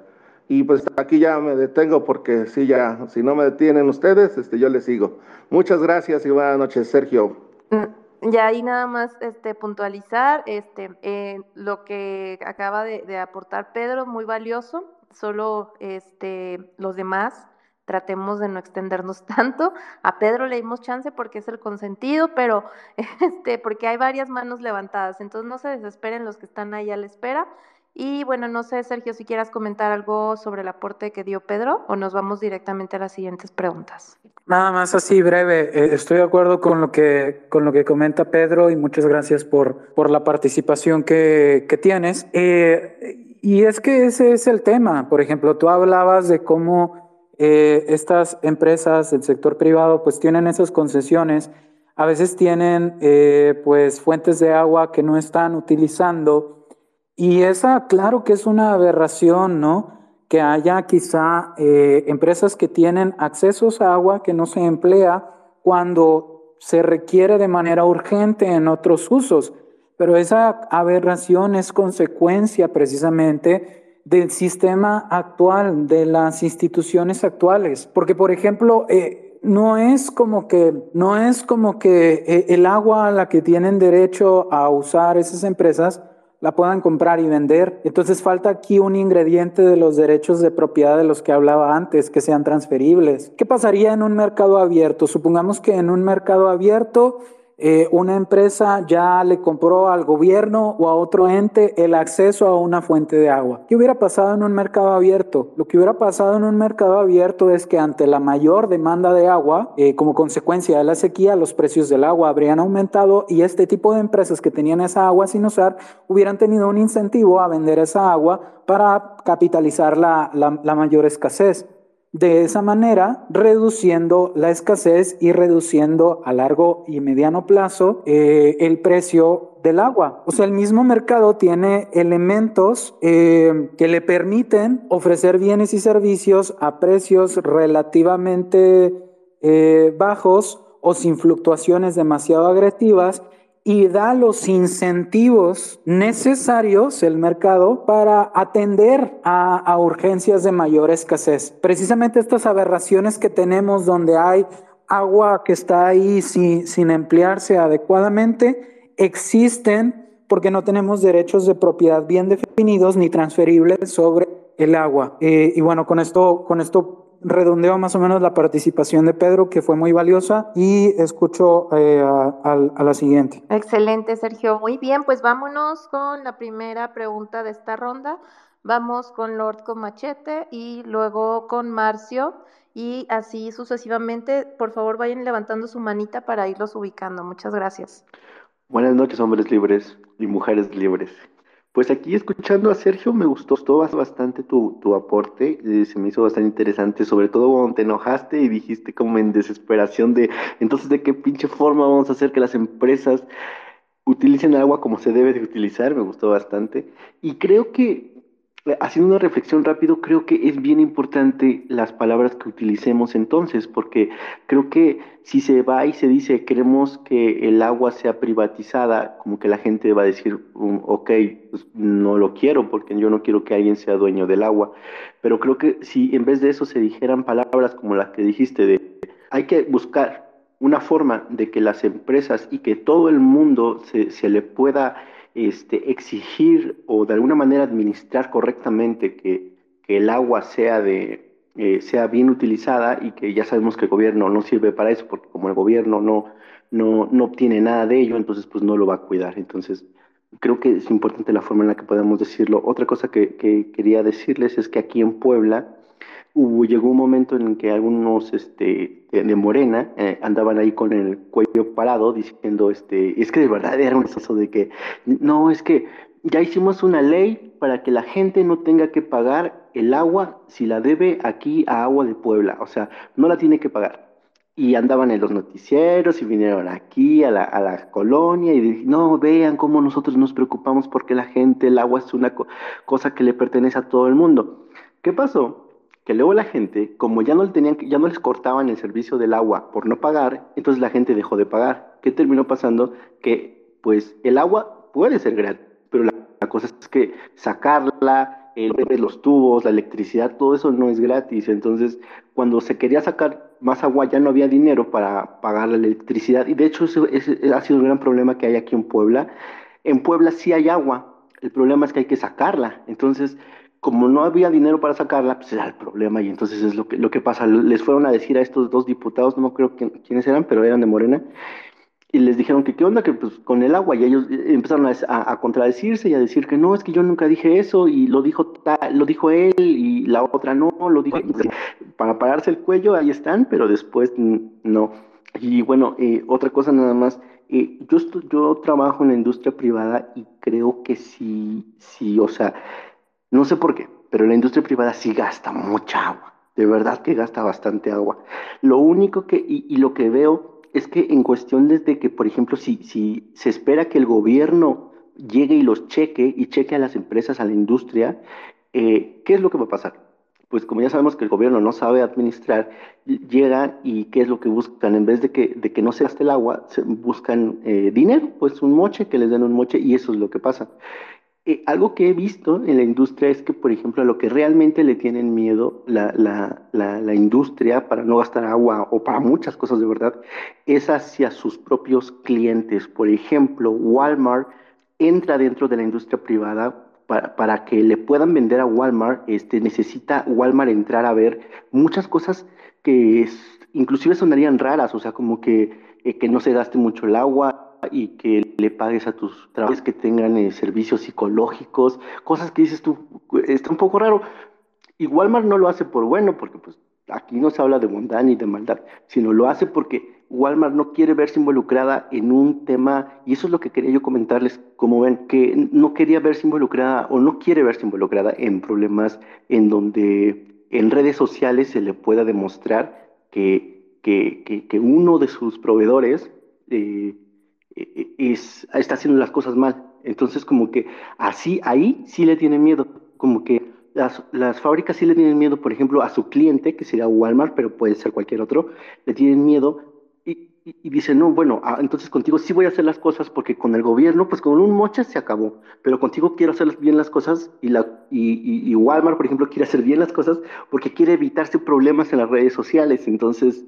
Y pues aquí ya me detengo porque si ya, si no me detienen ustedes, este, yo les sigo. Muchas gracias y buenas noches, Sergio. Mm, ya ahí nada más este, puntualizar este, eh, lo que acaba de, aportar Pedro, muy valioso. Solo este, los demás tratemos de no extendernos [laughs] tanto. A Pedro le dimos chance porque es el consentido, pero [laughs] este, porque hay varias manos levantadas. Entonces no se desesperen los que están ahí a la espera Y bueno, no sé, Sergio, si quieras comentar algo sobre el aporte que dio Pedro o nos vamos directamente a las siguientes preguntas. Nada más así breve, eh, estoy de acuerdo con lo que, con lo que comenta Pedro y muchas gracias por, por la participación que, que tienes. Eh, y es que ese es el tema. Por ejemplo, tú hablabas de cómo eh, estas empresas del sector privado pues tienen esas concesiones, a veces tienen pues fuentes de agua que no están utilizando y esa, claro que es una aberración, ¿no? Que haya quizá eh, empresas que tienen accesos a agua que no se emplea cuando se requiere de manera urgente en otros usos. Pero esa aberración es consecuencia precisamente del sistema actual, de las instituciones actuales. Porque, por ejemplo, eh, no es como que, no es como que eh, el agua a la que tienen derecho a usar esas empresas la puedan comprar y vender. Entonces falta aquí un ingrediente de los derechos de propiedad de los que hablaba antes, que sean transferibles. ¿Qué pasaría en un mercado abierto? Supongamos que en un mercado abierto eh, una empresa ya le compró al gobierno o a otro ente el acceso a una fuente de agua. ¿Qué hubiera pasado en un mercado abierto? Lo que hubiera pasado en un mercado abierto es que ante la mayor demanda de agua, eh, como consecuencia de la sequía, los precios del agua habrían aumentado y este tipo de empresas que tenían esa agua sin usar hubieran tenido un incentivo a vender esa agua para capitalizar la, la mayor escasez. De esa manera, reduciendo la escasez y reduciendo a largo y mediano plazo eh, el precio del agua. O sea, el mismo mercado tiene elementos eh, que le permiten ofrecer bienes y servicios a precios relativamente eh, bajos o sin fluctuaciones demasiado agresivas y da los incentivos necesarios el mercado para atender a, urgencias de mayor escasez. Precisamente estas aberraciones que tenemos donde hay agua que está ahí sin, sin emplearse adecuadamente, existen porque no tenemos derechos de propiedad bien definidos ni transferibles sobre el agua. Eh, y bueno, con esto, con esto redondeo más o menos la participación de Pedro, que fue muy valiosa, y escucho eh, a, la siguiente. Excelente, Sergio. Muy bien, pues vámonos con la primera pregunta de esta ronda. Vamos con Lord con Machete y luego con Marcio y así sucesivamente. Por favor, vayan levantando su manita para irlos ubicando. Muchas gracias. Buenas noches, hombres libres y mujeres libres. Pues aquí escuchando a Sergio me gustó bastante tu, tu aporte, eh, se me hizo bastante interesante, sobre todo cuando te enojaste y dijiste como en desesperación de, entonces, ¿de qué pinche forma vamos a hacer que las empresas utilicen agua como se debe de utilizar? Me gustó bastante. Y creo que haciendo una reflexión rápido, creo que es bien importante las palabras que utilicemos entonces, porque creo que si se va y se dice queremos que el agua sea privatizada, como que la gente va a decir, um, ok, pues no lo quiero porque yo no quiero que alguien sea dueño del agua. Pero creo que si en vez de eso se dijeran palabras como las que dijiste de hay que buscar una forma de que las empresas y que todo el mundo se, se le pueda este, exigir o de alguna manera administrar correctamente que, el agua sea, de, eh, sea bien utilizada y que ya sabemos que el gobierno no sirve para eso, porque como el gobierno no, no, no obtiene nada de ello, entonces pues no lo va a cuidar. Entonces, creo que es importante la forma en la que podemos decirlo. Otra cosa que quería decirles es que aquí en Puebla, hubo, llegó un momento en que algunos este, de, Morena eh, andaban ahí con el cuello parado diciendo, este, es que de verdad era un eso de que, no, es que ya hicimos una ley para que la gente no tenga que pagar el agua si la debe aquí a Agua de Puebla, o sea, no la tiene que pagar. Y andaban en los noticieros y vinieron aquí a la, a la colonia y dijeron, no, vean cómo nosotros nos preocupamos porque la gente, el agua es una cosa que le pertenece a todo el mundo. ¿Qué pasó? Que luego la gente, como ya no, tenían, ya no les cortaban el servicio del agua por no pagar, entonces la gente dejó de pagar. ¿Qué terminó pasando? Que pues el agua puede ser gratis, pero la, cosa es que sacarla, el, los tubos, la electricidad, todo eso no es gratis. Entonces, cuando se quería sacar más agua, ya no había dinero para pagar la electricidad. Y de hecho, ha sido un gran problema que hay aquí en Puebla. En Puebla sí hay agua, el problema es que hay que sacarla. Entonces, como no había dinero para sacarla, pues era el problema y entonces es lo que, lo que pasa. Les fueron a decir a estos dos diputados, no creo quiénes eran, pero eran de Morena, y les dijeron que qué onda, que pues con el agua, y ellos empezaron a, contradecirse y a decir que no, es que yo nunca dije eso, y lo dijo, lo dijo él, y la otra no, lo dijo, para pararse el cuello, ahí están, pero después no. Y bueno, eh, otra cosa nada más, eh, yo, yo trabajo en la industria privada y creo que sí, sí, o sea, no sé por qué, pero la industria privada sí gasta mucha agua, de verdad que gasta bastante agua. Lo único que, y lo que veo es que en cuestión desde que, por ejemplo, si, si se espera que el gobierno llegue y los cheque y cheque a las empresas, a la industria, eh, ¿qué es lo que va a pasar? Pues como ya sabemos que el gobierno no sabe administrar, llega y ¿qué es lo que buscan? En vez de que, de que no se gaste el agua, buscan eh, dinero, pues un moche, que les den un moche y eso es lo que pasa. Eh, algo que he visto en la industria es que, por ejemplo, a lo que realmente le tienen miedo la, la, la, industria para no gastar agua o para muchas cosas de verdad, es hacia sus propios clientes. Por ejemplo, Walmart entra dentro de la industria privada para, para, que le puedan vender a Walmart, este, necesita Walmart entrar a ver muchas cosas que inclusive sonarían raras, o sea, como que, eh, que no se gaste mucho el agua, y que le pagues a tus trabajadores que tengan eh, servicios psicológicos, cosas que dices tú, está un poco raro. Y Walmart no lo hace por bueno, porque pues aquí no se habla de bondad ni de maldad, sino lo hace porque Walmart no quiere verse involucrada en un tema, y eso es lo que quería yo comentarles, como ven, que no quería verse involucrada o no quiere verse involucrada en problemas en donde en redes sociales se le pueda demostrar que, que, que, uno de sus proveedores eh, es, está haciendo las cosas mal. Entonces, como que así, ahí sí le tienen miedo. Como que las, las, fábricas sí le tienen miedo, por ejemplo, a su cliente, que sería Walmart, pero puede ser cualquier otro, le tienen miedo y, y, dicen, no, bueno, ah, entonces contigo sí voy a hacer las cosas porque con el gobierno, pues con un mocha se acabó, pero contigo quiero hacer bien las cosas y, la, y, y Walmart, por ejemplo, quiere hacer bien las cosas porque quiere evitarse problemas en las redes sociales. Entonces,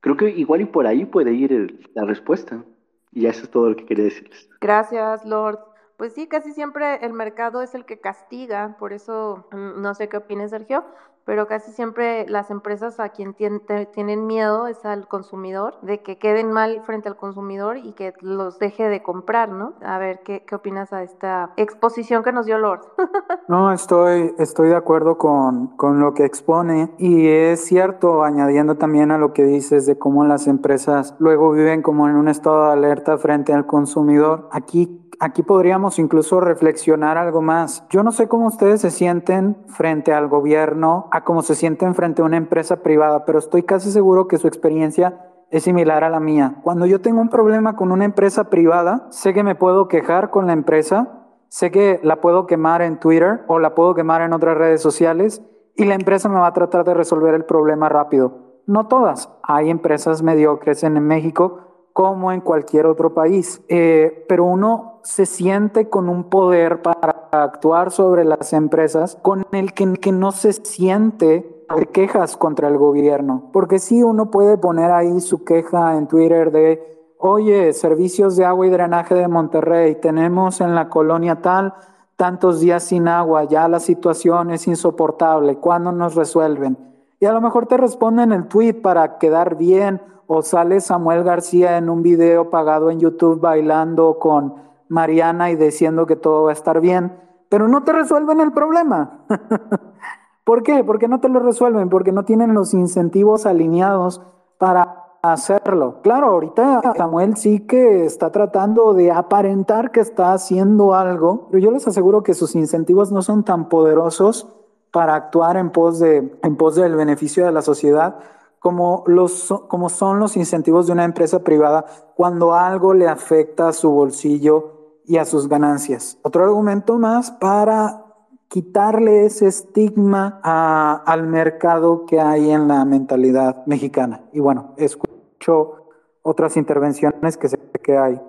creo que igual y por ahí puede ir la respuesta. Y eso es todo lo que quería decirles. Gracias, Lord. Pues sí, casi siempre el mercado es el que castiga, por eso mm, no sé qué opines, Sergio, pero casi siempre las empresas a quien tienen miedo es al consumidor, de que queden mal frente al consumidor y que los deje de comprar, ¿no? A ver, ¿qué, qué opinas a esta exposición que nos dio Lord? [laughs] no, estoy, estoy de acuerdo con, con lo que expone y es cierto, añadiendo también a lo que dices de cómo las empresas luego viven como en un estado de alerta frente al consumidor. Aquí aquí podríamos incluso reflexionar algo más. Yo no sé cómo ustedes se sienten frente al gobierno, a cómo se sienten frente a una empresa privada, pero estoy casi seguro que su experiencia es similar a la mía. Cuando yo tengo un problema con una empresa privada, sé que me puedo quejar con la empresa, sé que la puedo quemar en Twitter o la puedo quemar en otras redes sociales y la empresa me va a tratar de resolver el problema rápido. No todas. Hay empresas mediocres en México como en cualquier otro país, eh, pero uno se siente con un poder para actuar sobre las empresas con el que, que no se siente quejas contra el gobierno, porque sí uno puede poner ahí su queja en Twitter de, oye, servicios de agua y drenaje de Monterrey, tenemos en la colonia tal tantos días sin agua, ya la situación es insoportable, ¿cuándo nos resuelven? Y a lo mejor te responden el tweet para quedar bien o sale Samuel García en un video pagado en YouTube bailando con Mariana y diciendo que todo va a estar bien, pero no te resuelven el problema. [laughs] ¿Por qué? Porque no te lo resuelven, porque no tienen los incentivos alineados para hacerlo. Claro, ahorita Samuel sí que está tratando de aparentar que está haciendo algo, pero yo les aseguro que sus incentivos no son tan poderosos para actuar en pos, de, en pos del beneficio de la sociedad como, los, como son los incentivos de una empresa privada cuando algo le afecta a su bolsillo y a sus ganancias. Otro argumento más para quitarle ese estigma al mercado que hay en la mentalidad mexicana. Y bueno, escucho otras intervenciones que sé que hay.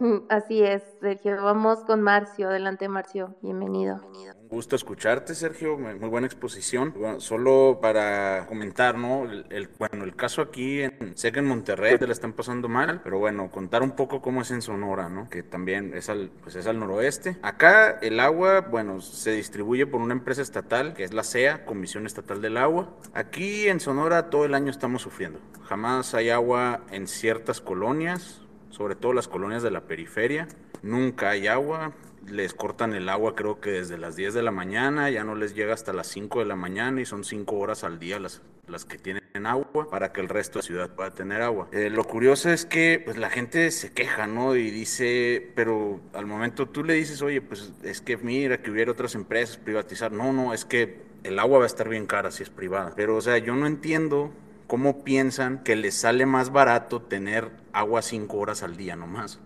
Mm, así es, Sergio. Vamos con Marcio. Adelante, Marcio. Bienvenido. Gusto escucharte, Sergio. Muy buena exposición. solo para comentar, ¿no? El, bueno, el caso aquí, en, sé que en Monterrey te la están pasando mal, pero bueno, contar un poco cómo es en Sonora, ¿no? Que también es al, pues es al noroeste. Acá el agua, bueno, se distribuye por una empresa estatal, que es la CEA, Comisión Estatal del Agua. Aquí en Sonora todo el año estamos sufriendo. Jamás hay agua en ciertas colonias sobre todo las colonias de la periferia. Nunca hay agua, les cortan el agua creo que desde las 10 de la mañana, ya no les llega hasta las 5 de la mañana y son 5 horas al día las, las que tienen agua para que el resto de la ciudad pueda tener agua. Eh, lo curioso es que pues la gente se queja, ¿no? Y dice, pero al momento tú le dices, oye, pues es que mira que hubiera otras empresas privatizar. No, no, es que el agua va a estar bien cara si es privada. Pero o sea, yo no entiendo cómo piensan que les sale más barato tener agua 5 horas al día nomás.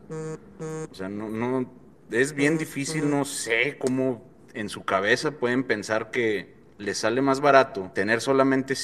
O sea, no, no, es bien difícil, no sé cómo en su cabeza pueden pensar que les sale más barato tener solamente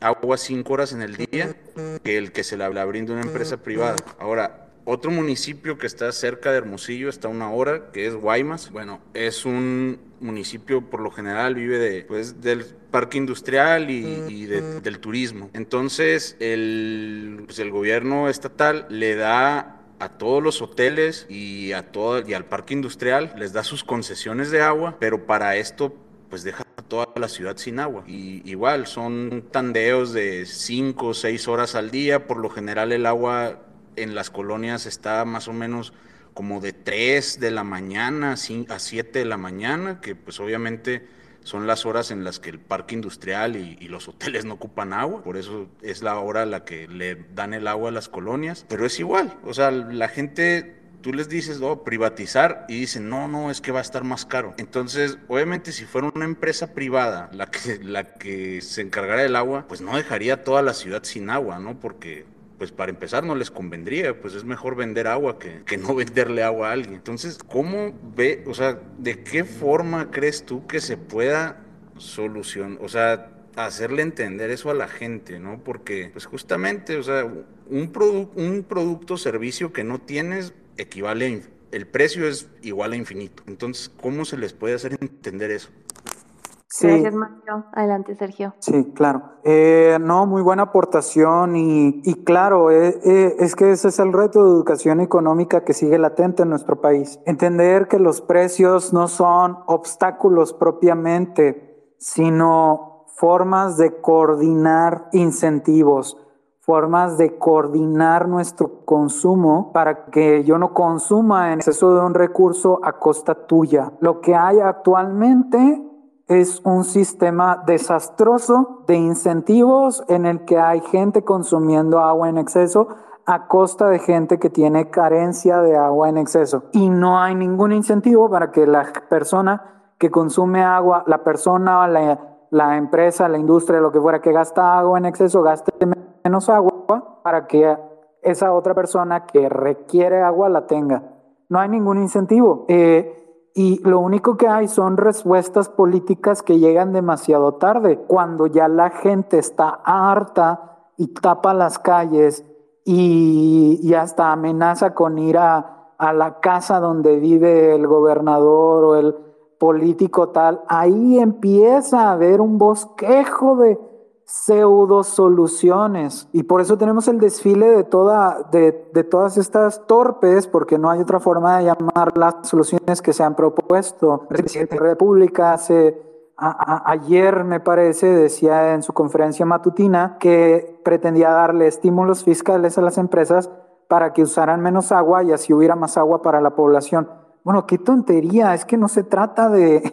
agua cinco horas en el día que el que se la, brinda una empresa privada. Ahora, otro municipio que está cerca de Hermosillo, está a una hora, que es Guaymas. Bueno, es un municipio por lo general vive de, pues, del parque industrial y, del turismo. Entonces, el, pues, el gobierno estatal le da a todos los hoteles y a todo y al parque industrial les da sus concesiones de agua, pero para esto pues deja toda la ciudad sin agua. Y igual son tandeos de 5 o 6 horas al día, por lo general el agua en las colonias está más o menos como de 3 de la mañana a 7 de la mañana, que pues obviamente son las horas en las que el parque industrial y, los hoteles no ocupan agua, por eso es la hora a la que le dan el agua a las colonias, pero es igual, o sea, la gente tú les dices, oh, privatizar, y dicen, no, no, es que va a estar más caro. Entonces, obviamente, si fuera una empresa privada la que, la que se encargara del agua, pues no dejaría toda la ciudad sin agua, ¿no? Porque pues para empezar no les convendría, pues es mejor vender agua que, que, no [laughs] venderle agua a alguien. Entonces, ¿cómo ve, o sea, de qué forma crees tú que se pueda solucionar, o sea, hacerle entender eso a la gente, ¿no? Porque, pues justamente, o sea, un, un producto servicio que no tienes equivale, el precio es igual a infinito. Entonces, ¿cómo se les puede hacer entender eso? Gracias, Mario. Adelante, Sergio. Sí, claro. Eh, no, muy buena aportación y, claro, eh, eh, es que ese es el reto de educación económica que sigue latente en nuestro país. Entender que los precios no son obstáculos propiamente, sino formas de coordinar incentivos, formas de coordinar nuestro consumo para que yo no consuma en exceso de un recurso a costa tuya. Lo que hay actualmente es un sistema desastroso de incentivos en el que hay gente consumiendo agua en exceso a costa de gente que tiene carencia de agua en exceso. Y no hay ningún incentivo para que la persona que consume agua, la persona, la, la empresa, la industria, lo que fuera que gasta agua en exceso, gaste menos agua para que esa otra persona que requiere agua la tenga. No hay ningún incentivo. Eh, y lo único que hay son respuestas políticas que llegan demasiado tarde, cuando ya la gente está harta y tapa las calles y, y hasta amenaza con ir a, a la casa donde vive el gobernador o el político tal. Ahí empieza a haber un bosquejo de, pseudo soluciones. Y por eso tenemos el desfile de, toda, de, todas estas torpes, porque no hay otra forma de llamar las soluciones que se han propuesto. El presidente de la República hace, ayer, me parece, decía en su conferencia matutina que pretendía darle estímulos fiscales a las empresas para que usaran menos agua y así hubiera más agua para la población. Bueno, qué tontería, es que no se trata de,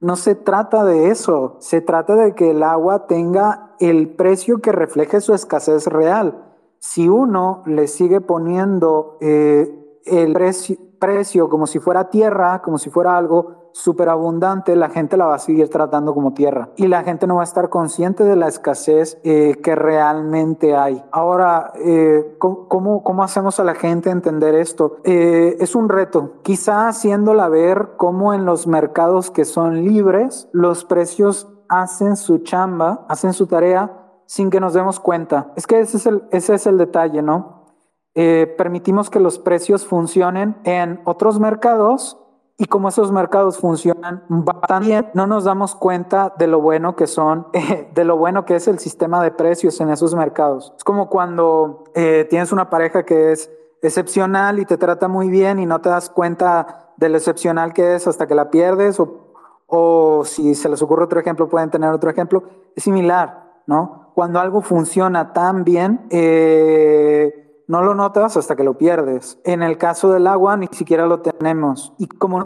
no se trata de eso, se trata de que el agua tenga el precio que refleje su escasez real. Si uno le sigue poniendo eh, el precio, precio como si fuera tierra, como si fuera algo superabundante, la gente la va a seguir tratando como tierra y la gente no va a estar consciente de la escasez eh, que realmente hay. Ahora, eh, ¿cómo, ¿cómo, hacemos a la gente entender esto? Eh, es un reto, quizá haciéndola ver cómo en los mercados que son libres los precios hacen su chamba, hacen su tarea sin que nos demos cuenta. Es que ese es el, ese es el detalle, ¿no? Eh, permitimos que los precios funcionen en otros mercados y como esos mercados funcionan bastante bien, no nos damos cuenta de lo bueno que son, [laughs] de lo bueno que es el sistema de precios en esos mercados. Es como cuando eh, tienes una pareja que es excepcional y te trata muy bien y no te das cuenta de lo excepcional que es hasta que la pierdes o, o si se les ocurre otro ejemplo, pueden tener otro ejemplo. Es similar, ¿no? Cuando algo funciona tan bien, eh, No lo notas hasta que lo pierdes. En el caso del agua, ni siquiera lo tenemos. Y como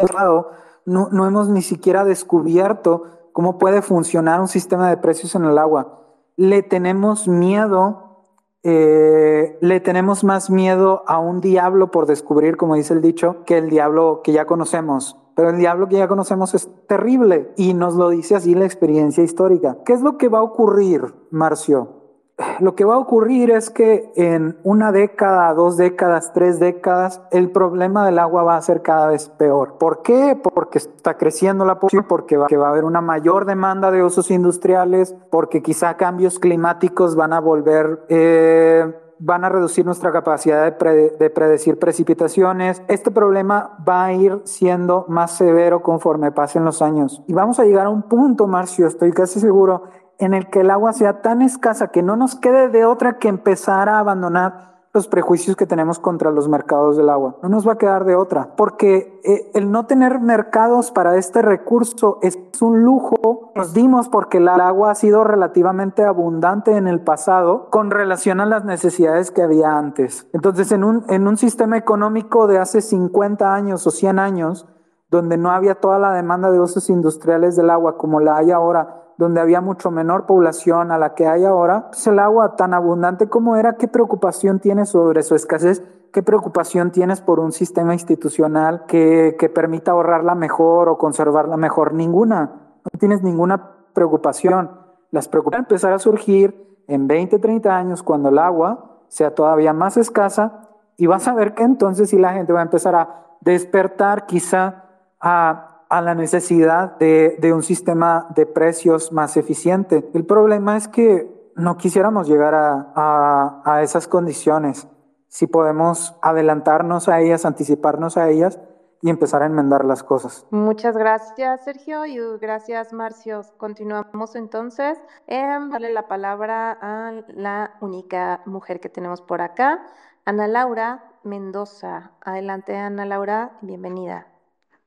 no, no hemos ni siquiera descubierto cómo puede funcionar un sistema de precios en el agua. Le tenemos miedo, eh, le tenemos más miedo a un diablo por descubrir, como dice el dicho, que el diablo que ya conocemos. Pero el diablo que ya conocemos es terrible y nos lo dice así la experiencia histórica. ¿Qué es lo que va a ocurrir, Marcio? Lo que va a ocurrir es que en una década, dos décadas, tres décadas, el problema del agua va a ser cada vez peor. ¿Por qué? Porque está creciendo la población, porque va, a haber una mayor demanda de usos industriales, porque quizá cambios climáticos van a volver... Eh, van a reducir nuestra capacidad de, de, predecir precipitaciones. Este problema va a ir siendo más severo conforme pasen los años. Y vamos a llegar a un punto, Marcio, estoy casi seguro, en el que el agua sea tan escasa que no nos quede de otra que empezar a abandonar los prejuicios que tenemos contra los mercados del agua. No nos va a quedar de otra, porque eh, el no tener mercados para este recurso es un lujo nos dimos porque el agua ha sido relativamente abundante en el pasado con relación a las necesidades que había antes. Entonces, en un, en un sistema económico de hace 50 años o 100 años, donde no había toda la demanda de usos industriales del agua como la hay ahora, donde había mucho menor población a la que hay ahora, pues el agua tan abundante como era, ¿qué preocupación tienes sobre su escasez? ¿Qué preocupación tienes por un sistema institucional que, que permita ahorrarla mejor o conservarla mejor? Ninguna. No tienes ninguna preocupación. Las preocupaciones empezar a surgir en 20, 30 años cuando el agua sea todavía más escasa y vas a ver que entonces sí la gente va a empezar a despertar quizá a a la necesidad de, un sistema de precios más eficiente. El problema es que no quisiéramos llegar a, a, esas condiciones. Si podemos adelantarnos a ellas, anticiparnos a ellas y empezar a enmendar las cosas. Muchas gracias, Sergio, y gracias, Marcio. Continuamos entonces. en darle la palabra a la única mujer que tenemos por acá, Ana Laura Mendoza. Adelante, Ana Laura, bienvenida.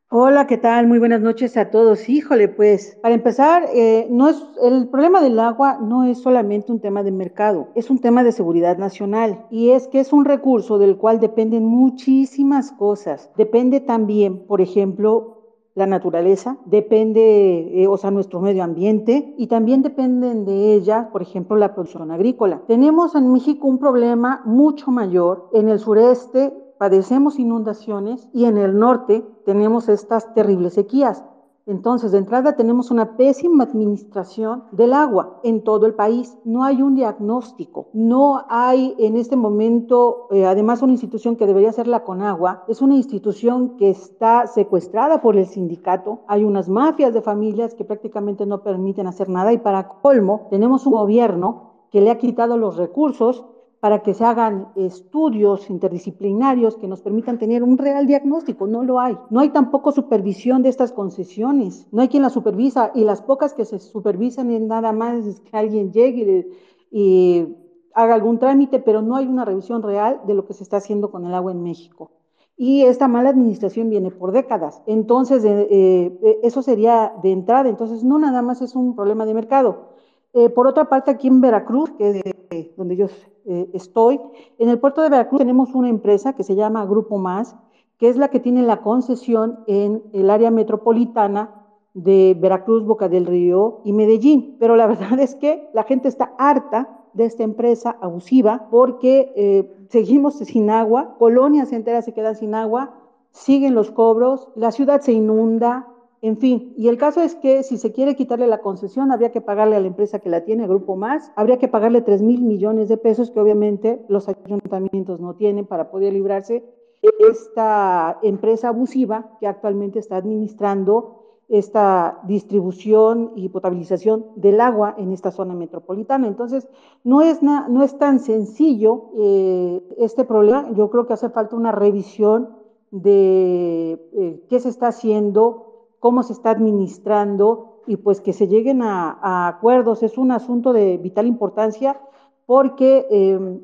Hola, ¿qué tal? Muy buenas noches a todos. Híjole, pues, para empezar, eh, no es, el problema del agua no es solamente un tema de mercado, es un tema de seguridad nacional y es que es un recurso del cual dependen muchísimas cosas. Depende también, por ejemplo, la naturaleza, depende, eh, o sea, nuestro medio ambiente y también dependen de ella, por ejemplo, la producción agrícola. Tenemos en México un problema mucho mayor en el sureste padecemos inundaciones y en el norte tenemos estas terribles sequías. Entonces, de entrada tenemos una pésima administración del agua en todo el país. No hay un diagnóstico. No hay en este momento, eh, además, una institución que debería ser la Conagua. Es una institución que está secuestrada por el sindicato. Hay unas mafias de familias que prácticamente no permiten hacer nada. Y para colmo, tenemos un gobierno que le ha quitado los recursos para que se hagan estudios interdisciplinarios que nos permitan tener un real diagnóstico. No lo hay. No hay tampoco supervisión de estas concesiones. No hay quien las supervisa y las pocas que se supervisan es nada más que alguien llegue y, haga algún trámite, pero no hay una revisión real de lo que se está haciendo con el agua en México. Y esta mala administración viene por décadas. Entonces, eh, eh, eso sería de entrada. Entonces, no nada más es un problema de mercado. Eh, por otra parte, aquí en Veracruz, que es donde yo eh, estoy. En el puerto de Veracruz tenemos una empresa que se llama Grupo Más, que es la que tiene la concesión en el área metropolitana de Veracruz, Boca del Río y Medellín. Pero la [laughs] verdad es que la gente está harta de esta empresa abusiva porque eh, seguimos [laughs] sin agua, colonias enteras se quedan sin agua, siguen los cobros, la ciudad se inunda, en fin, y el caso es que si se quiere quitarle la concesión, habría que pagarle a la empresa que la tiene, Grupo Más, habría que pagarle 3 mil millones de pesos que obviamente los ayuntamientos no tienen para poder librarse de esta empresa abusiva que actualmente está administrando esta distribución y potabilización del agua en esta zona metropolitana. Entonces, no es, no es tan sencillo eh, este problema. Yo creo que hace falta una revisión de eh, qué se está haciendo cómo se está administrando y pues que se lleguen a, acuerdos. Es un asunto de vital importancia porque em,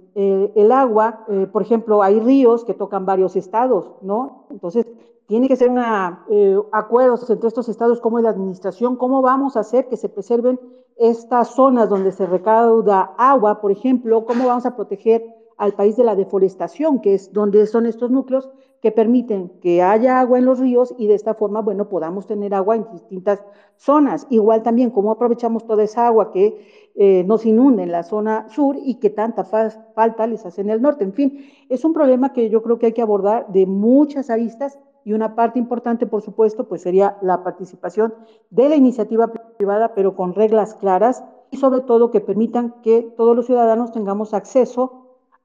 el agua, eh, por ejemplo, hay ríos que tocan varios estados, ¿no? Entonces, tiene que ser una, eh, acuerdos entre estos estados, como es la administración, cómo vamos a hacer que se preserven estas zonas donde se recauda agua, por ejemplo, cómo vamos a proteger al país de la deforestación, que es donde son estos núcleos que permiten que haya agua en los ríos y de esta forma, bueno, podamos tener agua en distintas zonas. Igual también cómo aprovechamos toda esa agua que eh, nos inunda en la zona sur y que tanta falta les hace en el norte. En fin, es un problema que yo creo que hay que abordar de muchas aristas y una parte importante, por supuesto, pues sería la participación de la iniciativa privada, pero con reglas claras y sobre todo que permitan que todos los ciudadanos tengamos acceso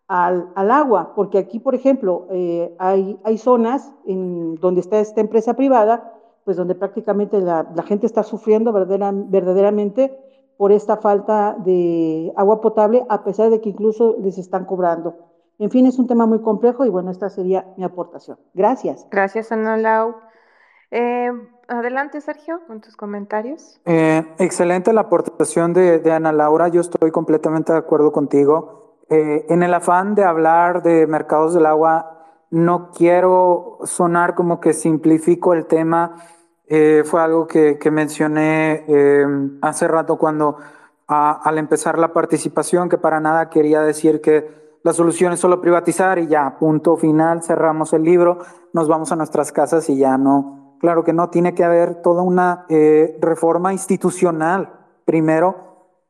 al, agua, porque aquí, por ejemplo, eh, hay, hay zonas en donde está esta empresa privada, pues donde prácticamente la, gente está sufriendo verdaderamente por esta falta de agua potable, a pesar de que incluso les están cobrando. En fin, es un tema muy complejo y bueno, esta sería mi aportación. Gracias. Gracias, Ana Lau. Eh, adelante, Sergio, con tus comentarios. Eh, excelente la aportación de, de Ana Laura, yo estoy completamente de acuerdo contigo. Eh, en el afán de hablar de mercados del agua, no quiero sonar como que simplifico el tema. Eh, fue algo que, mencioné em, hace rato cuando al empezar la participación, que para nada quería decir que la solución es solo privatizar y ya, punto final, cerramos el libro, nos vamos a nuestras casas y ya no. Claro que no, tiene que haber toda una eh, reforma institucional primero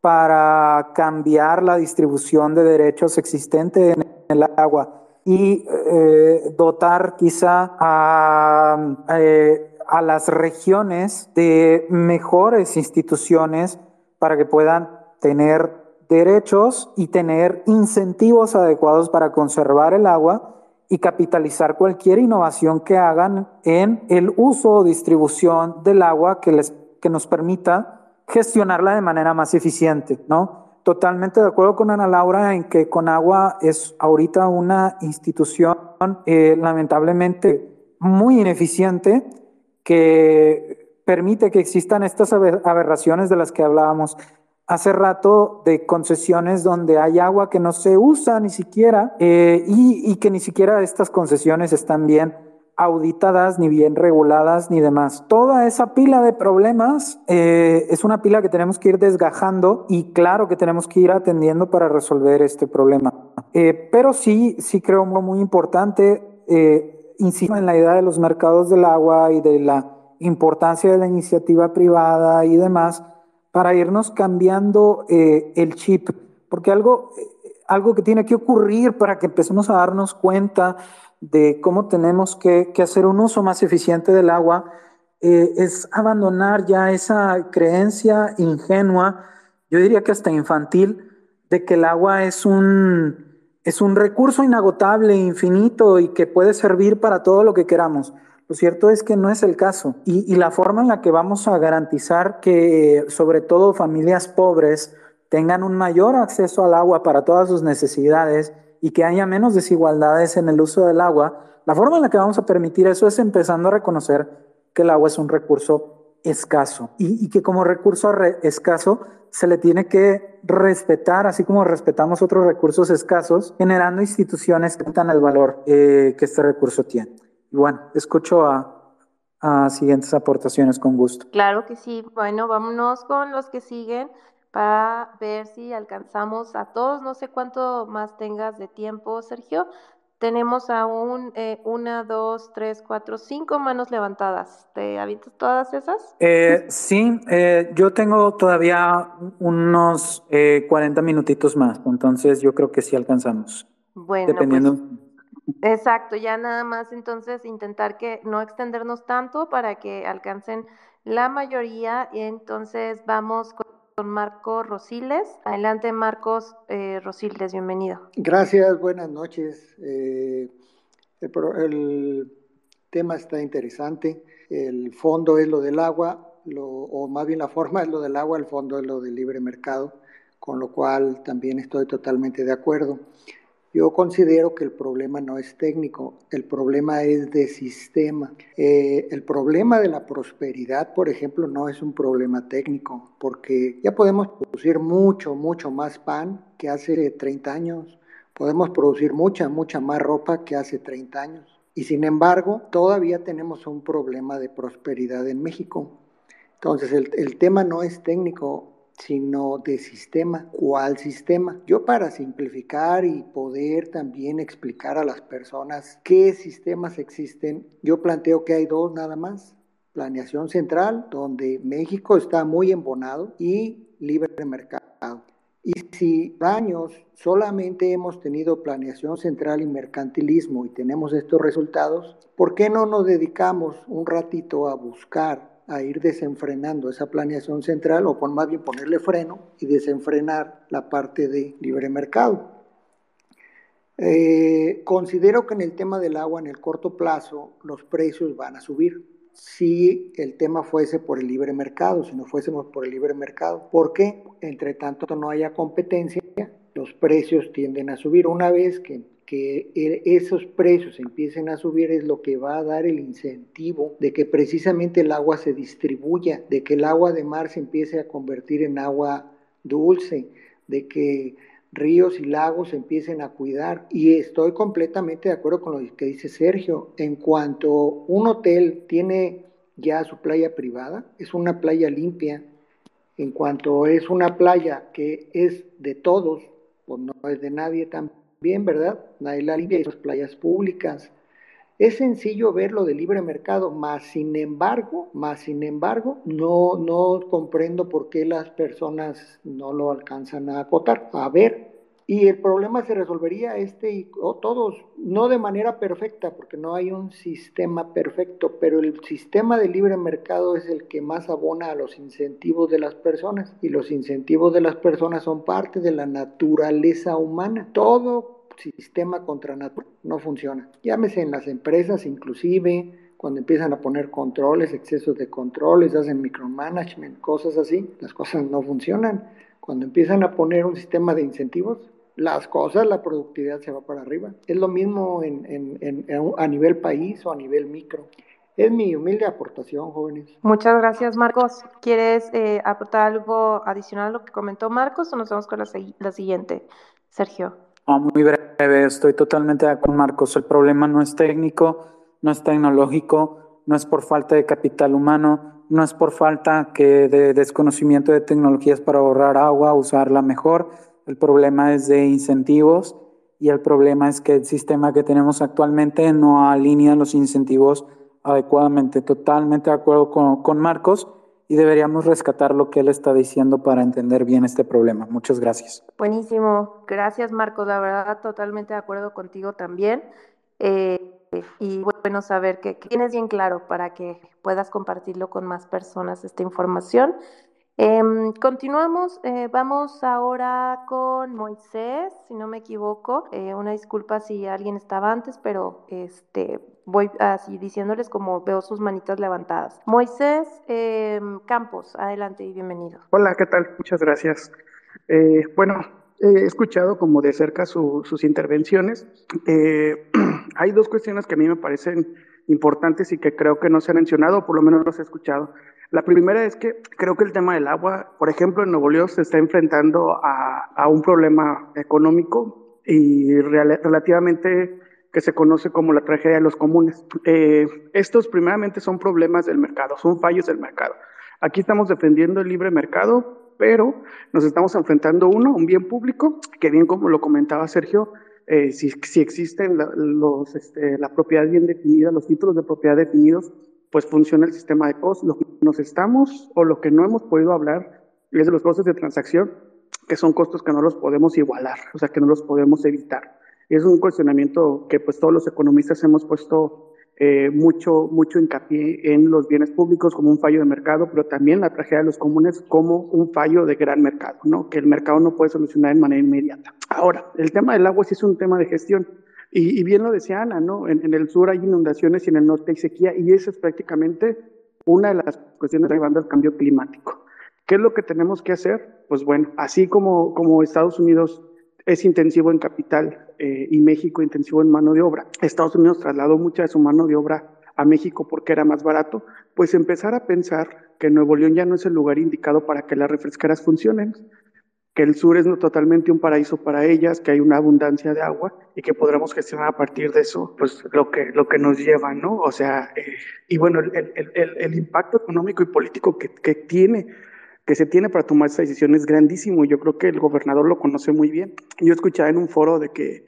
para cambiar la distribución de derechos existente en el agua y eh, dotar quizá a, eh, a las regiones de mejores instituciones para que puedan tener derechos y tener incentivos adecuados para conservar el agua y capitalizar cualquier innovación que hagan en el uso o distribución del agua que, les, que nos permita gestionarla de manera más eficiente, ¿no? Totalmente de acuerdo con Ana Laura en que Conagua es ahorita una institución eh, lamentablemente muy ineficiente que permite que existan estas aberraciones de las que hablábamos hace rato de concesiones donde hay agua que no se usa ni siquiera eh, y, y que ni siquiera estas concesiones están bien auditadas, ni bien reguladas, ni demás. Toda esa pila de problemas eh, es una pila que tenemos que ir desgajando y claro que tenemos que ir atendiendo para resolver este problema. Eh, pero sí, sí creo muy importante, eh, insisto en la idea de los mercados del agua y de la importancia de la iniciativa privada y demás para irnos cambiando el chip, porque algo, algo que tiene que ocurrir para que empecemos a darnos cuenta de cómo tenemos que, hacer un uso más eficiente del agua eh, es abandonar ya esa creencia ingenua, yo diría que hasta infantil, de que el agua es un, es un recurso inagotable, infinito y que puede servir para todo lo que queramos. Lo cierto es que no es el caso. Y, y la forma en la que vamos a garantizar que sobre todo familias pobres tengan un mayor acceso al agua para todas sus necesidades y que haya menos desigualdades en el uso del agua, la forma en la que vamos a permitir eso es empezando a reconocer que el agua es un recurso escaso y, que como recurso escaso se le tiene que respetar, así como respetamos otros recursos escasos, generando instituciones que dan el valor eh, que este recurso tiene. Bueno, escucho a, a siguientes aportaciones con gusto. Claro que sí. Bueno, vámonos con los que siguen para ver si alcanzamos a todos. No sé cuánto más tengas de tiempo, Sergio. Tenemos aún eh, una, dos, tres, cuatro, cinco manos levantadas. ¿Te avientas todas esas? Eh, sí, eh, yo tengo todavía unos 40 minutitos más, entonces yo creo que sí alcanzamos. Bueno, pues, dependiendo. exacto, ya nada más entonces intentar que no extendernos tanto para que alcancen la mayoría y entonces vamos con con Marco Rosiles. Adelante, Marcos eh, Rosiles, bienvenido. Gracias, buenas noches. Eh, el, tema está interesante. El fondo es lo del agua, o más bien la forma [laughs] es lo del agua, el fondo es lo del libre mercado, con lo cual también estoy totalmente de acuerdo. Yo considero que el problema no es técnico, el problema es de sistema. Eh, el problema de la prosperidad, por ejemplo, no es un problema técnico, porque ya podemos producir mucho, mucho más pan que hace 30 años, podemos producir mucha, mucha más ropa que hace 30 años. Y sin embargo, todavía tenemos un problema de prosperidad en México. Entonces, el, el tema no es técnico, sino de sistema. ¿Cuál sistema? Yo para simplificar y poder también explicar a las personas qué sistemas existen, yo planteo que hay dos nada más. Planeación central, donde México está muy embonado, y libre mercado. Y si años solamente hemos tenido planeación central y mercantilismo y tenemos estos resultados, ¿por qué no nos dedicamos un ratito a buscar a ir desenfrenando esa planeación central o por más bien ponerle freno y desenfrenar la parte de libre mercado. Eh, considero que en el tema del agua en el corto plazo los precios van a subir si el tema fuese por el libre mercado, si no fuésemos por el libre mercado. ¿Por qué? Entre tanto no haya competencia, los precios tienden a subir. Una vez que que e, esos precios empiecen a subir es lo que va a dar el incentivo de que precisamente el agua se distribuya, de que el agua de mar se empiece a convertir en agua dulce, de que ríos y lagos se empiecen a cuidar. Y estoy completamente de acuerdo con lo que dice Sergio. En cuanto un hotel tiene ya su playa privada, es una playa limpia, en cuanto es una playa que es de todos, pues no es de nadie también bien, ¿verdad? Nadie la limpia y las playas públicas. Es sencillo verlo de libre mercado, más sin embargo, más sin embargo, no, no comprendo por qué las personas no lo alcanzan a acotar. A ver, y el problema se resolvería este y todos, no de manera perfecta, porque no hay un sistema perfecto, pero el sistema de libre mercado es el que más abona a los incentivos de las personas y los incentivos de las personas son parte de la naturaleza humana. Todo sistema contra natura no funciona. Llámese en las empresas inclusive, cuando empiezan a poner controles, excesos de controles, hacen micromanagement, cosas así, las cosas no funcionan. Cuando empiezan a poner un sistema de incentivos, las cosas, la productividad se va para arriba. Es lo mismo a nivel país o a nivel micro. Es mi humilde aportación, jóvenes. Muchas gracias, Marcos. ¿Quieres eh, aportar algo adicional a lo que comentó Marcos o nos vamos con la, siguiente? Sergio. muy breve, estoy totalmente de acuerdo con Marcos. El problema no es técnico, no es tecnológico, no es por falta de capital humano, no es por falta que de desconocimiento de tecnologías para ahorrar agua, usarla mejor el problema es de incentivos y el problema es que el sistema que tenemos actualmente no alinea los incentivos adecuadamente. Totalmente de acuerdo con, Marcos y deberíamos rescatar lo que él está diciendo para entender bien este problema. Muchas gracias. Buenísimo. Gracias, Marcos. La verdad, totalmente de acuerdo contigo también. Eh, y bueno saber que tienes bien claro para que puedas compartirlo con más personas esta información. Em, continuamos, eh, vamos ahora con Moisés, si no me equivoco. Eh, una disculpa si alguien estaba antes, pero este voy así diciéndoles como veo sus manitas levantadas. Moisés em, Campos, adelante y bienvenido. Hola, ¿qué tal? Muchas gracias. Eh, bueno, he escuchado como de cerca sus intervenciones. [clears throat] hay dos cuestiones que a mí me parecen importantes y que creo que no se han mencionado, o por lo menos no los he escuchado. La primera es que creo que el tema del agua, por ejemplo, en Nuevo León se está enfrentando a, un problema económico y relativamente que se conoce como la tragedia de los comunes. Eh, estos primeramente son problemas del mercado, son fallos del mercado. Aquí estamos defendiendo el libre mercado, pero nos estamos enfrentando uno, un bien público, que bien como lo comentaba Sergio, eh, si, si, existen los, este, la propiedad bien definida, los títulos de propiedad definidos, pues funciona el sistema de costos. Lo que nos estamos o lo que no hemos podido hablar es de los costos de transacción, que son costos que no los podemos igualar, o sea, que no los podemos evitar. Y es un cuestionamiento que pues todos los economistas hemos puesto eh, mucho, mucho hincapié en los bienes públicos como un fallo de mercado, pero también la tragedia de los comunes como un fallo de gran mercado, ¿no? que el mercado no puede solucionar de manera inmediata. Ahora, el tema del agua sí es un tema de gestión. Y, bien lo decía Ana, ¿no? En, el sur hay inundaciones y en el norte hay sequía, y esa es prácticamente una de las cuestiones llevando al cambio climático. ¿Qué es lo que tenemos que hacer? Pues bueno, así como, como Estados Unidos es intensivo en capital eh, y México intensivo en mano de obra, Estados Unidos trasladó mucha de su mano de obra a México porque era más barato, pues empezar a pensar que Nuevo León ya no es el lugar indicado para que las refresqueras funcionen, que el sur es totalmente un paraíso para ellas, que hay una abundancia de agua y que podremos gestionar a partir de eso, pues lo que, lo que nos lleva, ¿no? O sea, eh, y bueno, el, el, el, impacto económico y político que, que tiene que se tiene para tomar esa decisión es grandísimo. Yo creo que el gobernador lo conoce muy bien. Yo escuchaba en un foro de que